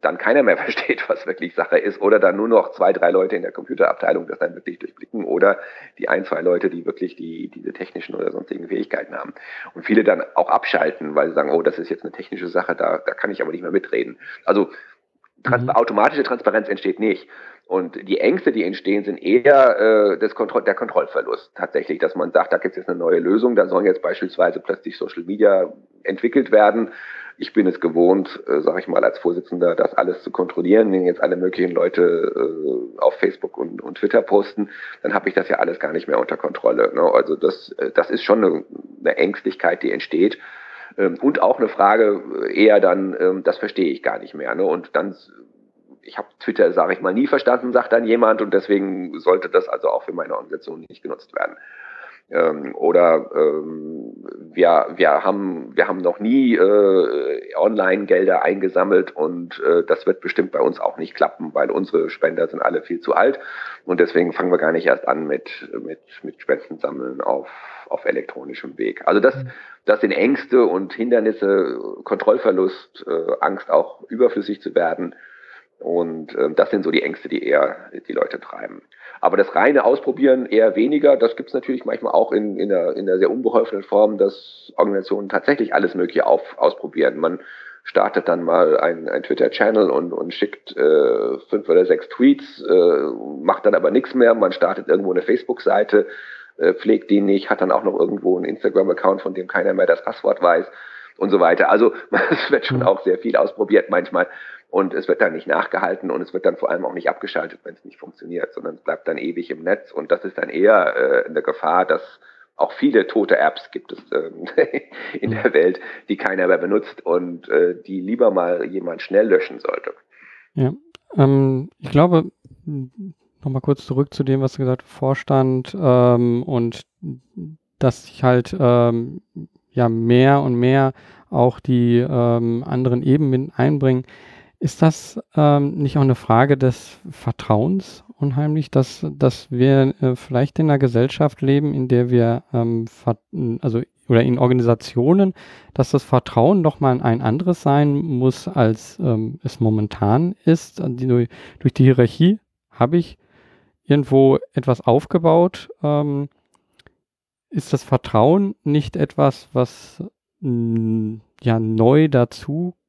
dann keiner mehr versteht, was wirklich Sache ist, oder dann nur noch zwei, drei Leute in der Computerabteilung das dann wirklich durchblicken, oder die ein, zwei Leute, die wirklich die, diese technischen oder sonstigen Fähigkeiten haben. Und viele dann auch abschalten, weil sie sagen, oh, das ist jetzt eine technische Sache, da, da kann ich aber nicht mehr mitreden. Also trans mhm. automatische Transparenz entsteht nicht. Und die Ängste, die entstehen, sind eher äh, das Kontroll der Kontrollverlust tatsächlich, dass man sagt, da gibt es jetzt eine neue Lösung, da sollen jetzt beispielsweise plötzlich Social Media entwickelt werden ich bin es gewohnt, äh, sage ich mal als Vorsitzender, das alles zu kontrollieren, wenn jetzt alle möglichen Leute äh, auf Facebook und, und Twitter posten, dann habe ich das ja alles gar nicht mehr unter Kontrolle. Ne? Also das, äh, das ist schon eine, eine Ängstlichkeit, die entsteht. Ähm, und auch eine Frage äh, eher dann, ähm, das verstehe ich gar nicht mehr. Ne? Und dann ich habe Twitter, sage ich mal, nie verstanden, sagt dann jemand, und deswegen sollte das also auch für meine Organisation nicht genutzt werden. Ähm, oder ähm, wir, wir, haben, wir haben noch nie äh, Online-Gelder eingesammelt und äh, das wird bestimmt bei uns auch nicht klappen, weil unsere Spender sind alle viel zu alt und deswegen fangen wir gar nicht erst an mit, mit, mit Spendensammeln auf, auf elektronischem Weg. Also das, das sind Ängste und Hindernisse, Kontrollverlust, äh, Angst auch überflüssig zu werden. Und äh, das sind so die Ängste, die eher die Leute treiben. Aber das reine Ausprobieren eher weniger, das gibt es natürlich manchmal auch in, in, einer, in einer sehr unbeholfenen Form, dass Organisationen tatsächlich alles Mögliche auf, ausprobieren. Man startet dann mal ein, ein Twitter-Channel und, und schickt äh, fünf oder sechs Tweets, äh, macht dann aber nichts mehr. Man startet irgendwo eine Facebook-Seite, äh, pflegt die nicht, hat dann auch noch irgendwo einen Instagram-Account, von dem keiner mehr das Passwort weiß und so weiter. Also es wird schon mhm. auch sehr viel ausprobiert manchmal und es wird dann nicht nachgehalten und es wird dann vor allem auch nicht abgeschaltet, wenn es nicht funktioniert, sondern es bleibt dann ewig im Netz und das ist dann eher äh, eine Gefahr, dass auch viele tote Apps gibt es ähm, in der Welt, die keiner mehr benutzt und äh, die lieber mal jemand schnell löschen sollte. Ja, ähm, ich glaube, nochmal kurz zurück zu dem, was du gesagt hast, Vorstand ähm, und dass sich halt ähm, ja mehr und mehr auch die ähm, anderen Ebenen einbringen. Ist das ähm, nicht auch eine Frage des Vertrauens unheimlich, dass, dass wir äh, vielleicht in einer Gesellschaft leben, in der wir, ähm, also oder in Organisationen, dass das Vertrauen doch mal ein anderes sein muss, als ähm, es momentan ist. Die, durch die Hierarchie habe ich irgendwo etwas aufgebaut. Ähm, ist das Vertrauen nicht etwas, was mh, ja neu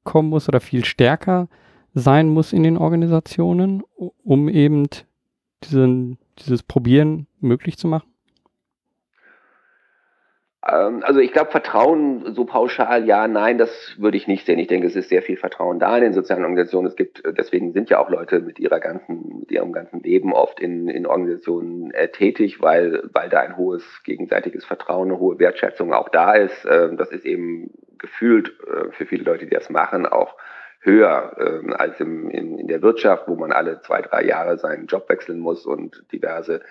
dazukommen muss oder viel stärker sein muss in den Organisationen, um eben diesen, dieses Probieren möglich zu machen? Ähm, also ich glaube, Vertrauen so pauschal, ja, nein, das würde ich nicht sehen. Ich denke, es ist sehr viel Vertrauen da in den sozialen Organisationen. Es gibt, deswegen sind ja auch Leute mit ihrer ganzen, mit ihrem ganzen Leben oft in, in Organisationen äh, tätig, weil, weil da ein hohes gegenseitiges Vertrauen, eine hohe Wertschätzung auch da ist. Ähm, das ist eben gefühlt äh, für viele Leute, die das machen, auch höher ähm, als im, in, in der Wirtschaft, wo man alle zwei, drei Jahre seinen Job wechseln muss und diverse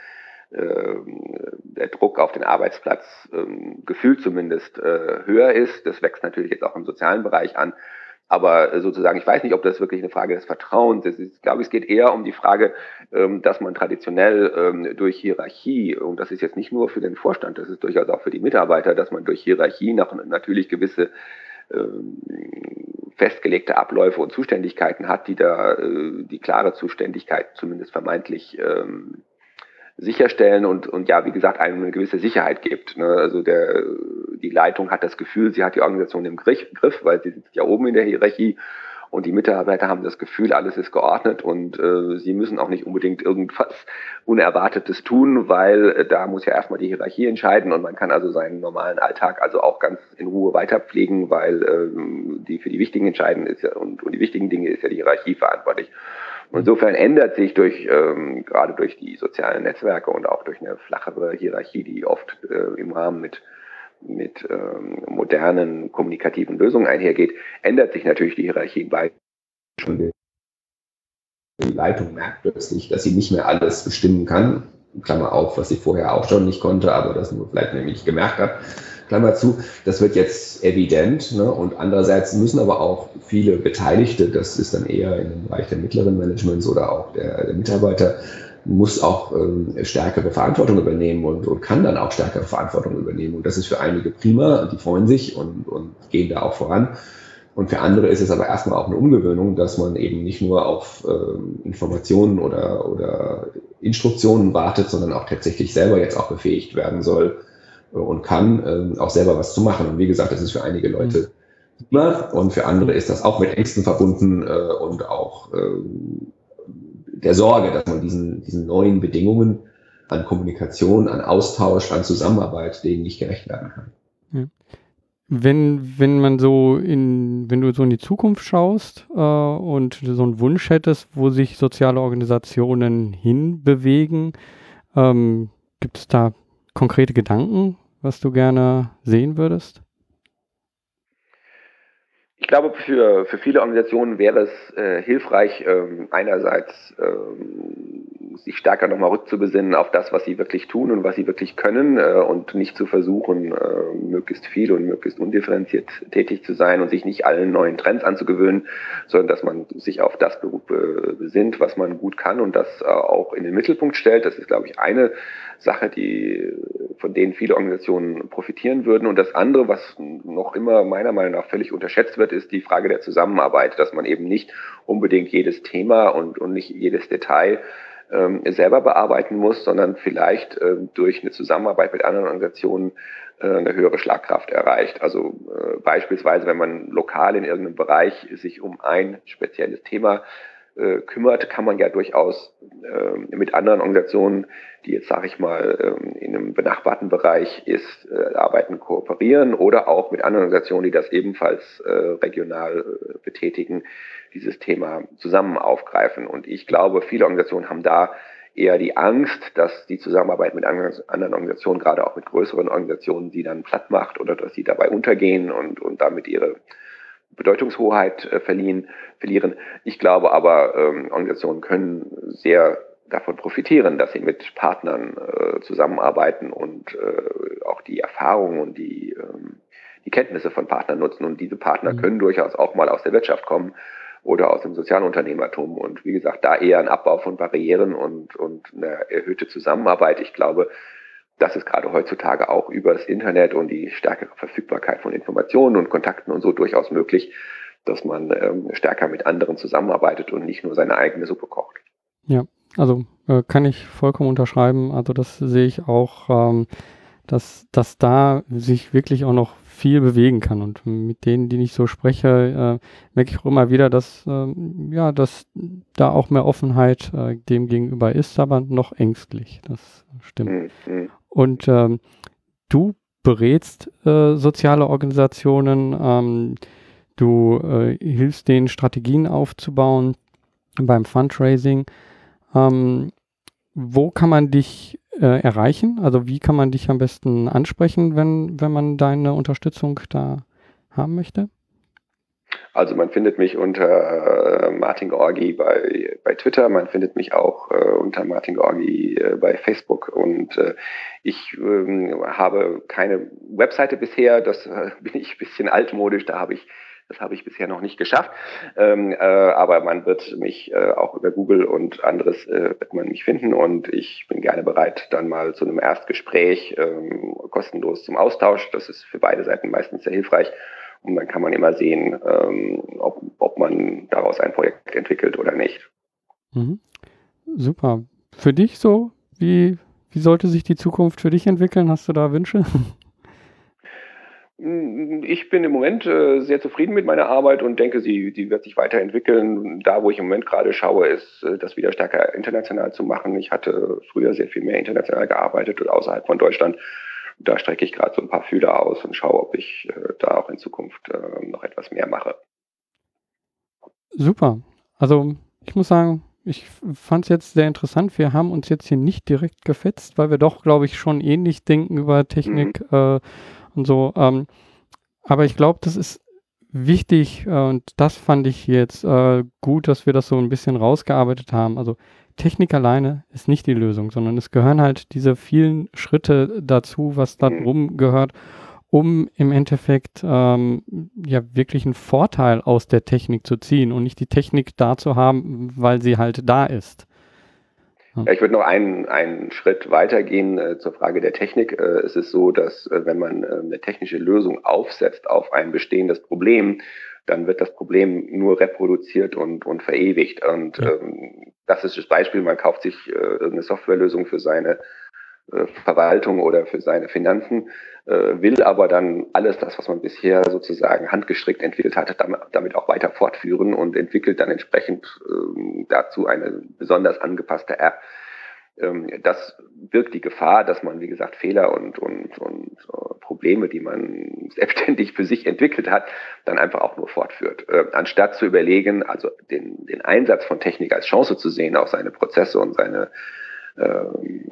ähm, der Druck auf den Arbeitsplatz ähm, gefühlt zumindest äh, höher ist. Das wächst natürlich jetzt auch im sozialen Bereich an. Aber sozusagen, ich weiß nicht, ob das wirklich eine Frage des Vertrauens ist. Ich glaube, es geht eher um die Frage, ähm, dass man traditionell ähm, durch Hierarchie, und das ist jetzt nicht nur für den Vorstand, das ist durchaus auch für die Mitarbeiter, dass man durch Hierarchie nach, natürlich gewisse ähm, festgelegte Abläufe und Zuständigkeiten hat, die da äh, die klare Zuständigkeit zumindest vermeintlich sicherstellen und, und ja, wie gesagt, einem eine gewisse Sicherheit gibt. Ne? Also der, die Leitung hat das Gefühl, sie hat die Organisation im Griff, weil sie sitzt ja oben in der Hierarchie und die Mitarbeiter haben das Gefühl, alles ist geordnet und äh, sie müssen auch nicht unbedingt irgendwas Unerwartetes tun, weil äh, da muss ja erstmal die Hierarchie entscheiden und man kann also seinen normalen Alltag also auch ganz in Ruhe weiterpflegen, weil äh, die für die wichtigen Entscheiden ist ja und, und die wichtigen Dinge ist ja die Hierarchie verantwortlich. Insofern ändert sich durch ähm, gerade durch die sozialen Netzwerke und auch durch eine flachere Hierarchie, die oft äh, im Rahmen mit mit ähm, modernen kommunikativen Lösungen einhergeht, ändert sich natürlich die Hierarchie bei. Die Leitung merkt plötzlich, dass sie nicht mehr alles bestimmen kann. Klammer auf, was sie vorher auch schon nicht konnte, aber das nur vielleicht nämlich gemerkt hat. Klammer zu, das wird jetzt evident. Ne? Und andererseits müssen aber auch viele Beteiligte, das ist dann eher im Bereich der mittleren Managements oder auch der, der Mitarbeiter, muss auch ähm, stärkere Verantwortung übernehmen und, und kann dann auch stärkere Verantwortung übernehmen. Und das ist für einige prima, die freuen sich und, und gehen da auch voran. Und für andere ist es aber erstmal auch eine Umgewöhnung, dass man eben nicht nur auf ähm, Informationen oder, oder Instruktionen wartet, sondern auch tatsächlich selber jetzt auch befähigt werden soll und kann, ähm, auch selber was zu machen. Und wie gesagt, das ist für einige Leute prima und für andere ist das auch mit Ängsten verbunden äh, und auch ähm, der Sorge, dass man diesen, diesen neuen Bedingungen an Kommunikation, an Austausch, an Zusammenarbeit, denen nicht gerecht werden kann. Ja. Wenn, wenn man so in, wenn du so in die Zukunft schaust äh, und so einen Wunsch hättest, wo sich soziale Organisationen hinbewegen, ähm, gibt es da konkrete Gedanken, was du gerne sehen würdest? Ich glaube, für, für viele Organisationen wäre es äh, hilfreich, ähm, einerseits ähm, sich stärker nochmal rückzubesinnen auf das, was sie wirklich tun und was sie wirklich können äh, und nicht zu versuchen, äh, möglichst viel und möglichst undifferenziert tätig zu sein und sich nicht allen neuen Trends anzugewöhnen, sondern dass man sich auf das besinnt, was man gut kann und das äh, auch in den Mittelpunkt stellt. Das ist, glaube ich, eine Sache, die von denen viele Organisationen profitieren würden. Und das andere, was noch immer meiner Meinung nach völlig unterschätzt wird, ist die Frage der Zusammenarbeit, dass man eben nicht unbedingt jedes Thema und, und nicht jedes Detail ähm, selber bearbeiten muss, sondern vielleicht ähm, durch eine Zusammenarbeit mit anderen Organisationen äh, eine höhere Schlagkraft erreicht. Also äh, beispielsweise, wenn man lokal in irgendeinem Bereich sich um ein spezielles Thema äh, kümmert, kann man ja durchaus äh, mit anderen Organisationen, die jetzt, sage ich mal, ähm, in einem benachbarten Bereich ist, äh, arbeiten, kooperieren oder auch mit anderen Organisationen, die das ebenfalls äh, regional äh, betätigen, dieses Thema zusammen aufgreifen. Und ich glaube, viele Organisationen haben da eher die Angst, dass die Zusammenarbeit mit anderen Organisationen, gerade auch mit größeren Organisationen, die dann platt macht oder dass sie dabei untergehen und, und damit ihre Bedeutungshoheit äh, verliehen, verlieren. Ich glaube aber, ähm, Organisationen können sehr davon profitieren, dass sie mit Partnern äh, zusammenarbeiten und äh, auch die Erfahrungen und die, ähm, die Kenntnisse von Partnern nutzen. Und diese Partner mhm. können durchaus auch mal aus der Wirtschaft kommen oder aus dem Sozialunternehmertum. Und wie gesagt, da eher ein Abbau von Barrieren und, und eine erhöhte Zusammenarbeit. Ich glaube, das ist gerade heutzutage auch über das Internet und die stärkere Verfügbarkeit von Informationen und Kontakten und so durchaus möglich, dass man ähm, stärker mit anderen zusammenarbeitet und nicht nur seine eigene Suppe kocht. Ja, also äh, kann ich vollkommen unterschreiben. Also das sehe ich auch, ähm, dass, dass da sich wirklich auch noch viel bewegen kann. Und mit denen, die ich so spreche, äh, merke ich auch immer wieder, dass, äh, ja, dass da auch mehr Offenheit äh, dem gegenüber ist, aber noch ängstlich. Das stimmt. Mhm. Und ähm, du berätst äh, soziale Organisationen, ähm, du äh, hilfst denen Strategien aufzubauen beim Fundraising. Ähm, wo kann man dich äh, erreichen? Also wie kann man dich am besten ansprechen, wenn, wenn man deine Unterstützung da haben möchte? Also man findet mich unter äh, Martin Georgi bei, bei Twitter, man findet mich auch äh, unter Martin Georgi äh, bei Facebook und ich ähm, habe keine Webseite bisher, das bin ich ein bisschen altmodisch, da habe ich das habe ich bisher noch nicht geschafft. Ähm, äh, aber man wird mich äh, auch über Google und anderes äh, wird man mich finden und ich bin gerne bereit, dann mal zu einem Erstgespräch ähm, kostenlos zum Austausch. Das ist für beide Seiten meistens sehr hilfreich. Und dann kann man immer sehen, ähm, ob, ob man daraus ein Projekt entwickelt oder nicht. Mhm. Super. Für dich so, wie, wie sollte sich die Zukunft für dich entwickeln? Hast du da Wünsche? Mm, ich bin im Moment äh, sehr zufrieden mit meiner Arbeit und denke, sie, sie wird sich weiterentwickeln. Da, wo ich im Moment gerade schaue, ist, äh, das wieder stärker international zu machen. Ich hatte früher sehr viel mehr international gearbeitet und außerhalb von Deutschland. Da strecke ich gerade so ein paar Fühler aus und schaue, ob ich äh, da auch in Zukunft äh, noch etwas mehr mache. Super. Also ich muss sagen, ich fand es jetzt sehr interessant. Wir haben uns jetzt hier nicht direkt gefetzt, weil wir doch, glaube ich, schon ähnlich denken über Technik mhm. äh, und so. Ähm, aber ich glaube, das ist wichtig äh, und das fand ich jetzt äh, gut, dass wir das so ein bisschen rausgearbeitet haben. Also Technik alleine ist nicht die Lösung, sondern es gehören halt diese vielen Schritte dazu, was da drum mhm. gehört, um im Endeffekt ähm, ja wirklich einen Vorteil aus der Technik zu ziehen und nicht die Technik da zu haben, weil sie halt da ist. Ja, ich würde noch einen, einen Schritt weitergehen äh, zur Frage der Technik. Äh, es ist so, dass äh, wenn man äh, eine technische Lösung aufsetzt auf ein bestehendes Problem, dann wird das Problem nur reproduziert und, und verewigt. Und ja. ähm, das ist das Beispiel, man kauft sich äh, irgendeine Softwarelösung für seine äh, Verwaltung oder für seine Finanzen, äh, will aber dann alles das, was man bisher sozusagen handgestrickt entwickelt hat, damit auch weiter fortführen und entwickelt dann entsprechend ähm, dazu eine besonders angepasste App. Ähm, das birgt die Gefahr, dass man, wie gesagt, Fehler und, und, und äh, Probleme, die man selbstständig für sich entwickelt hat, dann einfach auch nur fortführt. Anstatt zu überlegen, also den, den Einsatz von Technik als Chance zu sehen, auch seine Prozesse und seine äh,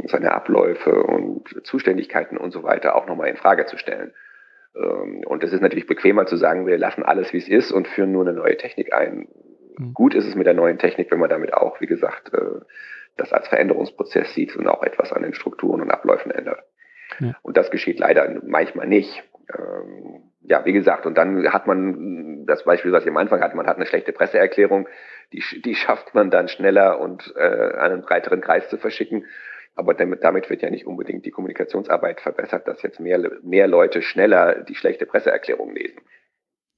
seine Abläufe und Zuständigkeiten und so weiter auch nochmal in Frage zu stellen. Ähm, und es ist natürlich bequemer zu sagen, wir lassen alles, wie es ist und führen nur eine neue Technik ein. Mhm. Gut ist es mit der neuen Technik, wenn man damit auch, wie gesagt, äh, das als Veränderungsprozess sieht und auch etwas an den Strukturen und Abläufen ändert. Ja. Und das geschieht leider manchmal nicht. Ähm, ja, wie gesagt, und dann hat man das Beispiel, was ich am Anfang hatte, man hat eine schlechte Presseerklärung, die, die schafft man dann schneller und äh, an einen breiteren Kreis zu verschicken. Aber damit, damit wird ja nicht unbedingt die Kommunikationsarbeit verbessert, dass jetzt mehr, mehr Leute schneller die schlechte Presseerklärung lesen.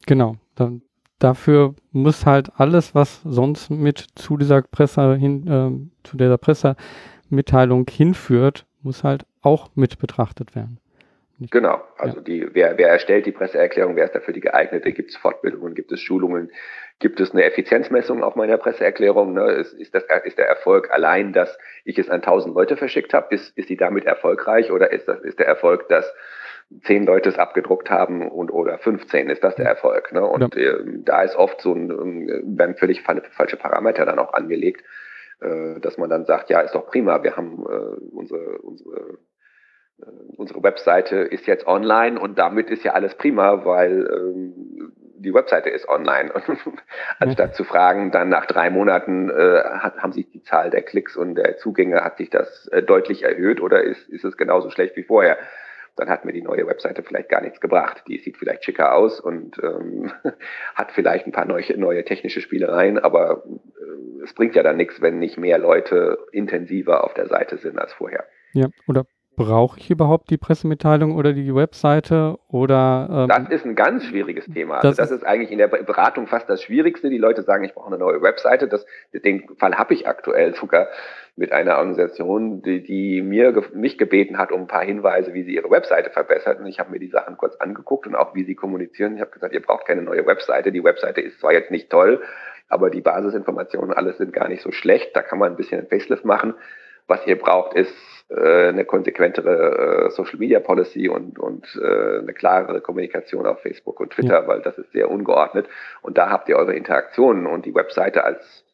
Genau. Dann, dafür muss halt alles, was sonst mit zu dieser Presse hin, äh, zu dieser Pressemitteilung hinführt, muss halt auch mit betrachtet werden. Genau, also ja. die, wer, wer erstellt die Presseerklärung, wer ist dafür die geeignete, gibt es Fortbildungen, gibt es Schulungen, gibt es eine Effizienzmessung auf meiner Presseerklärung, ne? ist, ist, das, ist der Erfolg allein, dass ich es an tausend Leute verschickt habe, ist, ist die damit erfolgreich oder ist, das, ist der Erfolg, dass zehn Leute es abgedruckt haben und oder 15 ist das der Erfolg. Ne? Und ja. äh, da ist oft so ein, äh, werden völlig falsche Parameter dann auch angelegt, äh, dass man dann sagt, ja, ist doch prima, wir haben äh, unsere, unsere äh, unsere Webseite ist jetzt online und damit ist ja alles prima, weil ähm, die Webseite ist online. anstatt ja. zu fragen, dann nach drei Monaten äh, hat, haben sich die Zahl der Klicks und der Zugänge, hat sich das äh, deutlich erhöht oder ist, ist es genauso schlecht wie vorher? Dann hat mir die neue Webseite vielleicht gar nichts gebracht. Die sieht vielleicht schicker aus und ähm, hat vielleicht ein paar neue, neue technische Spielereien, aber äh, es bringt ja dann nichts, wenn nicht mehr Leute intensiver auf der Seite sind als vorher. Ja, oder brauche ich überhaupt die Pressemitteilung oder die Webseite oder ähm, das ist ein ganz schwieriges Thema. Also das, das ist eigentlich in der Beratung fast das Schwierigste. Die Leute sagen, ich brauche eine neue Webseite. Das, den Fall habe ich aktuell sogar mit einer Organisation, die, die mir mich gebeten hat um ein paar Hinweise, wie sie ihre Webseite verbessert. Und ich habe mir die Sachen kurz angeguckt und auch wie sie kommunizieren. Ich habe gesagt, ihr braucht keine neue Webseite. Die Webseite ist zwar jetzt nicht toll, aber die Basisinformationen alles sind gar nicht so schlecht. Da kann man ein bisschen ein Facelift machen. Was ihr braucht, ist äh, eine konsequentere äh, Social Media Policy und, und äh, eine klarere Kommunikation auf Facebook und Twitter, ja. weil das ist sehr ungeordnet. Und da habt ihr eure Interaktionen und die Webseite als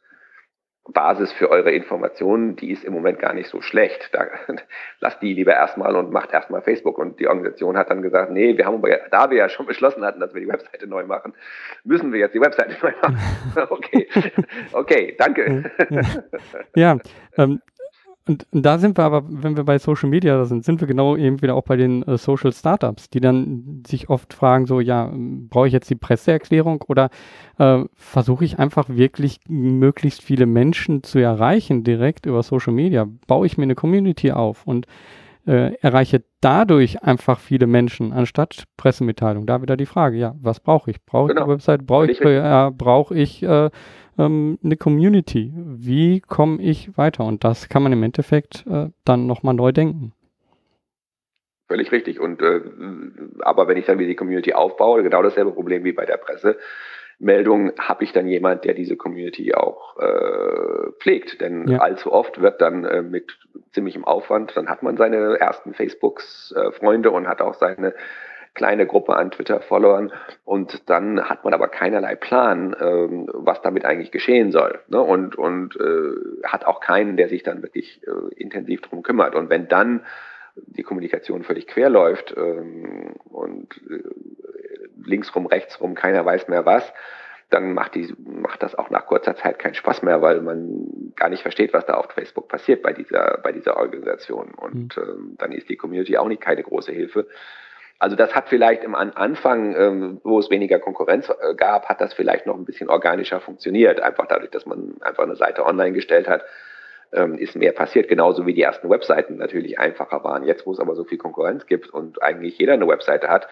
Basis für eure Informationen, die ist im Moment gar nicht so schlecht. Da, lasst die lieber erstmal und macht erstmal Facebook. Und die Organisation hat dann gesagt, nee, wir haben, da wir ja schon beschlossen hatten, dass wir die Webseite neu machen, müssen wir jetzt die Webseite neu machen. okay, okay, danke. Ja, ja. ähm, und, da sind wir aber, wenn wir bei Social Media sind, sind wir genau eben wieder auch bei den äh, Social Startups, die dann sich oft fragen, so, ja, brauche ich jetzt die Presseerklärung oder äh, versuche ich einfach wirklich möglichst viele Menschen zu erreichen direkt über Social Media? Baue ich mir eine Community auf und äh, erreiche dadurch einfach viele Menschen anstatt Pressemitteilung. Da wieder die Frage, ja, was brauche ich? Brauche ich genau. eine Website? Brauche ich, äh, brauche ich äh, ähm, eine Community. Wie komme ich weiter? Und das kann man im Endeffekt äh, dann nochmal neu denken. Völlig richtig. Und äh, aber wenn ich dann wieder die Community aufbaue, genau dasselbe Problem wie bei der Pressemeldung, habe ich dann jemand, der diese Community auch äh, pflegt. Denn ja. allzu oft wird dann äh, mit ziemlichem Aufwand, dann hat man seine ersten Facebooks äh, und hat auch seine kleine Gruppe an Twitter-Followern und dann hat man aber keinerlei Plan, ähm, was damit eigentlich geschehen soll ne? und, und äh, hat auch keinen, der sich dann wirklich äh, intensiv drum kümmert. Und wenn dann die Kommunikation völlig quer läuft ähm, und äh, linksrum, rechtsrum, keiner weiß mehr was, dann macht, die, macht das auch nach kurzer Zeit keinen Spaß mehr, weil man gar nicht versteht, was da auf Facebook passiert bei dieser, bei dieser Organisation. Und mhm. ähm, dann ist die Community auch nicht keine große Hilfe. Also das hat vielleicht im Anfang, ähm, wo es weniger Konkurrenz äh, gab, hat das vielleicht noch ein bisschen organischer funktioniert. Einfach dadurch, dass man einfach eine Seite online gestellt hat, ähm, ist mehr passiert. Genauso wie die ersten Webseiten natürlich einfacher waren. Jetzt, wo es aber so viel Konkurrenz gibt und eigentlich jeder eine Webseite hat,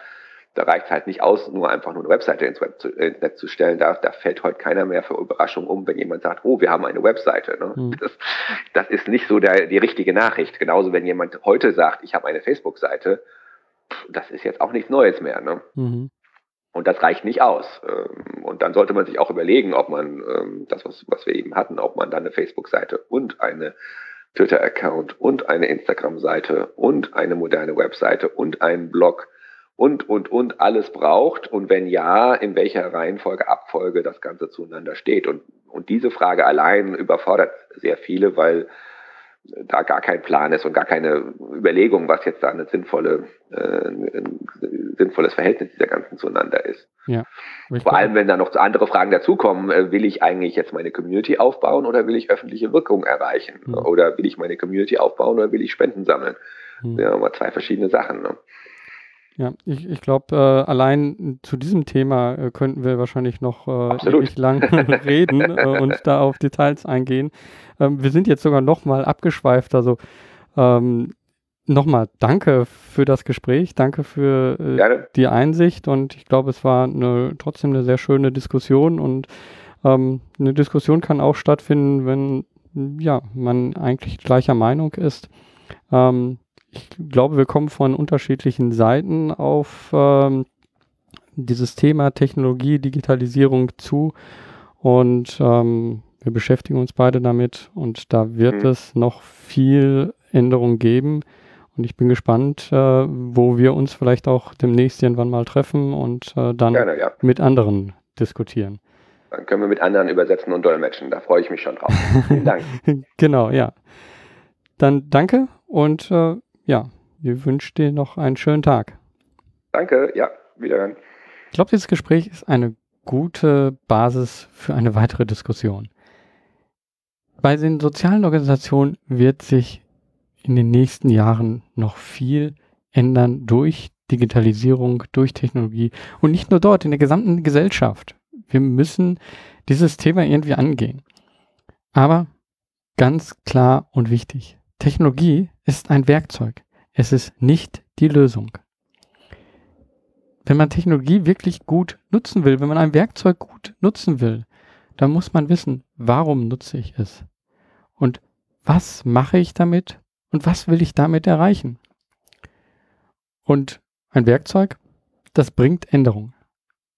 da reicht es halt nicht aus, nur einfach nur eine Webseite ins, Web zu, ins Netz zu stellen. Da, da fällt heute keiner mehr für Überraschung um, wenn jemand sagt, oh, wir haben eine Webseite. Ne? Mhm. Das, das ist nicht so der, die richtige Nachricht. Genauso, wenn jemand heute sagt, ich habe eine Facebook-Seite, das ist jetzt auch nichts Neues mehr. Ne? Mhm. Und das reicht nicht aus. Ähm, und dann sollte man sich auch überlegen, ob man ähm, das, was, was wir eben hatten, ob man dann eine Facebook-Seite und eine Twitter-Account und eine Instagram-Seite und eine moderne Webseite und einen Blog und, und, und alles braucht und wenn ja, in welcher Reihenfolge, Abfolge das Ganze zueinander steht. Und, und diese Frage allein überfordert sehr viele, weil da gar kein Plan ist und gar keine Überlegung, was jetzt da eine sinnvolle, äh, ein sinnvolles Verhältnis dieser ganzen zueinander ist. Ja, Vor allem, wenn da noch andere Fragen dazukommen, äh, will ich eigentlich jetzt meine Community aufbauen oder will ich öffentliche Wirkung erreichen? Mhm. Oder will ich meine Community aufbauen oder will ich Spenden sammeln? Mhm. Ja, mal zwei verschiedene Sachen. Ne? Ja, ich, ich glaube, äh, allein zu diesem Thema äh, könnten wir wahrscheinlich noch äh, ewig lang reden äh, und da auf Details eingehen. Ähm, wir sind jetzt sogar noch mal abgeschweift. Also ähm, nochmal danke für das Gespräch, danke für äh, die Einsicht und ich glaube, es war eine, trotzdem eine sehr schöne Diskussion und ähm, eine Diskussion kann auch stattfinden, wenn ja, man eigentlich gleicher Meinung ist. Ähm, ich glaube, wir kommen von unterschiedlichen Seiten auf ähm, dieses Thema Technologie, Digitalisierung zu und ähm, wir beschäftigen uns beide damit und da wird mhm. es noch viel Änderung geben. Und ich bin gespannt, äh, wo wir uns vielleicht auch demnächst irgendwann mal treffen und äh, dann Gerne, ja. mit anderen diskutieren. Dann können wir mit anderen übersetzen und dolmetschen. Da freue ich mich schon drauf. Vielen Dank. genau, ja. Dann danke und äh, ja, wir wünschen dir noch einen schönen Tag. Danke, ja, wiederhören. Ich glaube, dieses Gespräch ist eine gute Basis für eine weitere Diskussion. Bei den sozialen Organisationen wird sich in den nächsten Jahren noch viel ändern durch Digitalisierung, durch Technologie und nicht nur dort, in der gesamten Gesellschaft. Wir müssen dieses Thema irgendwie angehen. Aber ganz klar und wichtig, Technologie ist ein Werkzeug. Es ist nicht die Lösung. Wenn man Technologie wirklich gut nutzen will, wenn man ein Werkzeug gut nutzen will, dann muss man wissen, warum nutze ich es? Und was mache ich damit? Und was will ich damit erreichen? Und ein Werkzeug, das bringt Änderung.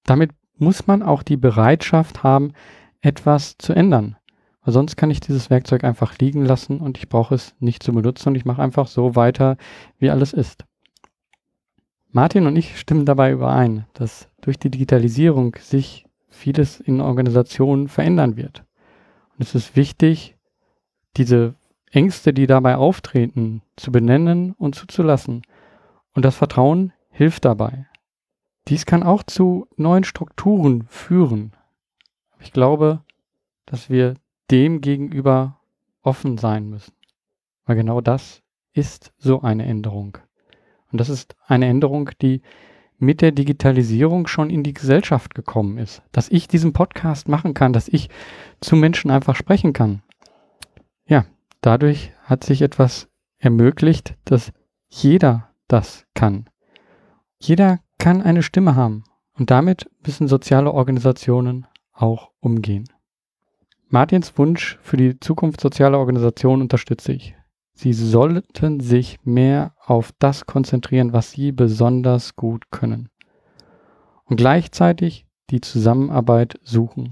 Damit muss man auch die Bereitschaft haben, etwas zu ändern. Weil sonst kann ich dieses Werkzeug einfach liegen lassen und ich brauche es nicht zu benutzen und ich mache einfach so weiter, wie alles ist. Martin und ich stimmen dabei überein, dass durch die Digitalisierung sich vieles in Organisationen verändern wird. Und es ist wichtig, diese Ängste, die dabei auftreten, zu benennen und zuzulassen. Und das Vertrauen hilft dabei. Dies kann auch zu neuen Strukturen führen. Ich glaube, dass wir dem gegenüber offen sein müssen. Weil genau das ist so eine Änderung. Und das ist eine Änderung, die mit der Digitalisierung schon in die Gesellschaft gekommen ist. Dass ich diesen Podcast machen kann, dass ich zu Menschen einfach sprechen kann. Ja, dadurch hat sich etwas ermöglicht, dass jeder das kann. Jeder kann eine Stimme haben. Und damit müssen soziale Organisationen auch umgehen. Martins Wunsch für die Zukunft sozialer Organisationen unterstütze ich. Sie sollten sich mehr auf das konzentrieren, was sie besonders gut können. Und gleichzeitig die Zusammenarbeit suchen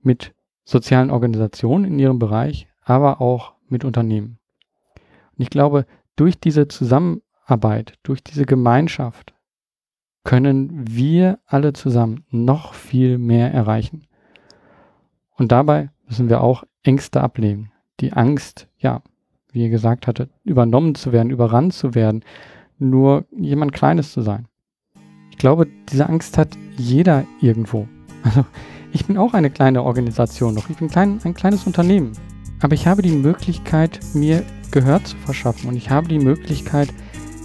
mit sozialen Organisationen in ihrem Bereich, aber auch mit Unternehmen. Und ich glaube, durch diese Zusammenarbeit, durch diese Gemeinschaft können wir alle zusammen noch viel mehr erreichen. Und dabei müssen wir auch Ängste ablegen. Die Angst, ja, wie ihr gesagt hatte, übernommen zu werden, überrannt zu werden, nur jemand Kleines zu sein. Ich glaube, diese Angst hat jeder irgendwo. Also ich bin auch eine kleine Organisation noch. Ich bin klein, ein kleines Unternehmen. Aber ich habe die Möglichkeit, mir Gehör zu verschaffen und ich habe die Möglichkeit,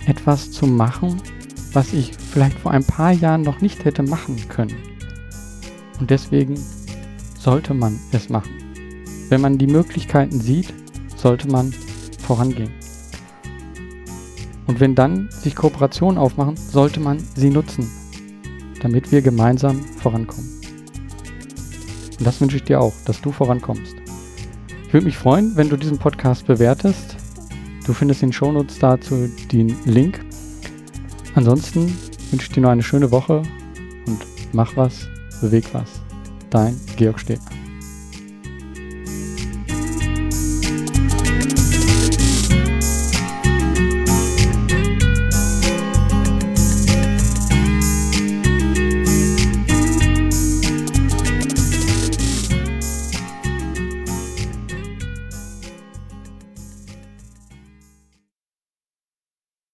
etwas zu machen, was ich vielleicht vor ein paar Jahren noch nicht hätte machen können. Und deswegen sollte man es machen. Wenn man die Möglichkeiten sieht, sollte man vorangehen. Und wenn dann sich Kooperationen aufmachen, sollte man sie nutzen, damit wir gemeinsam vorankommen. Und das wünsche ich dir auch, dass du vorankommst. Ich würde mich freuen, wenn du diesen Podcast bewertest. Du findest in den Shownotes dazu den Link. Ansonsten wünsche ich dir noch eine schöne Woche und mach was, beweg was. Dein Georg Stehler.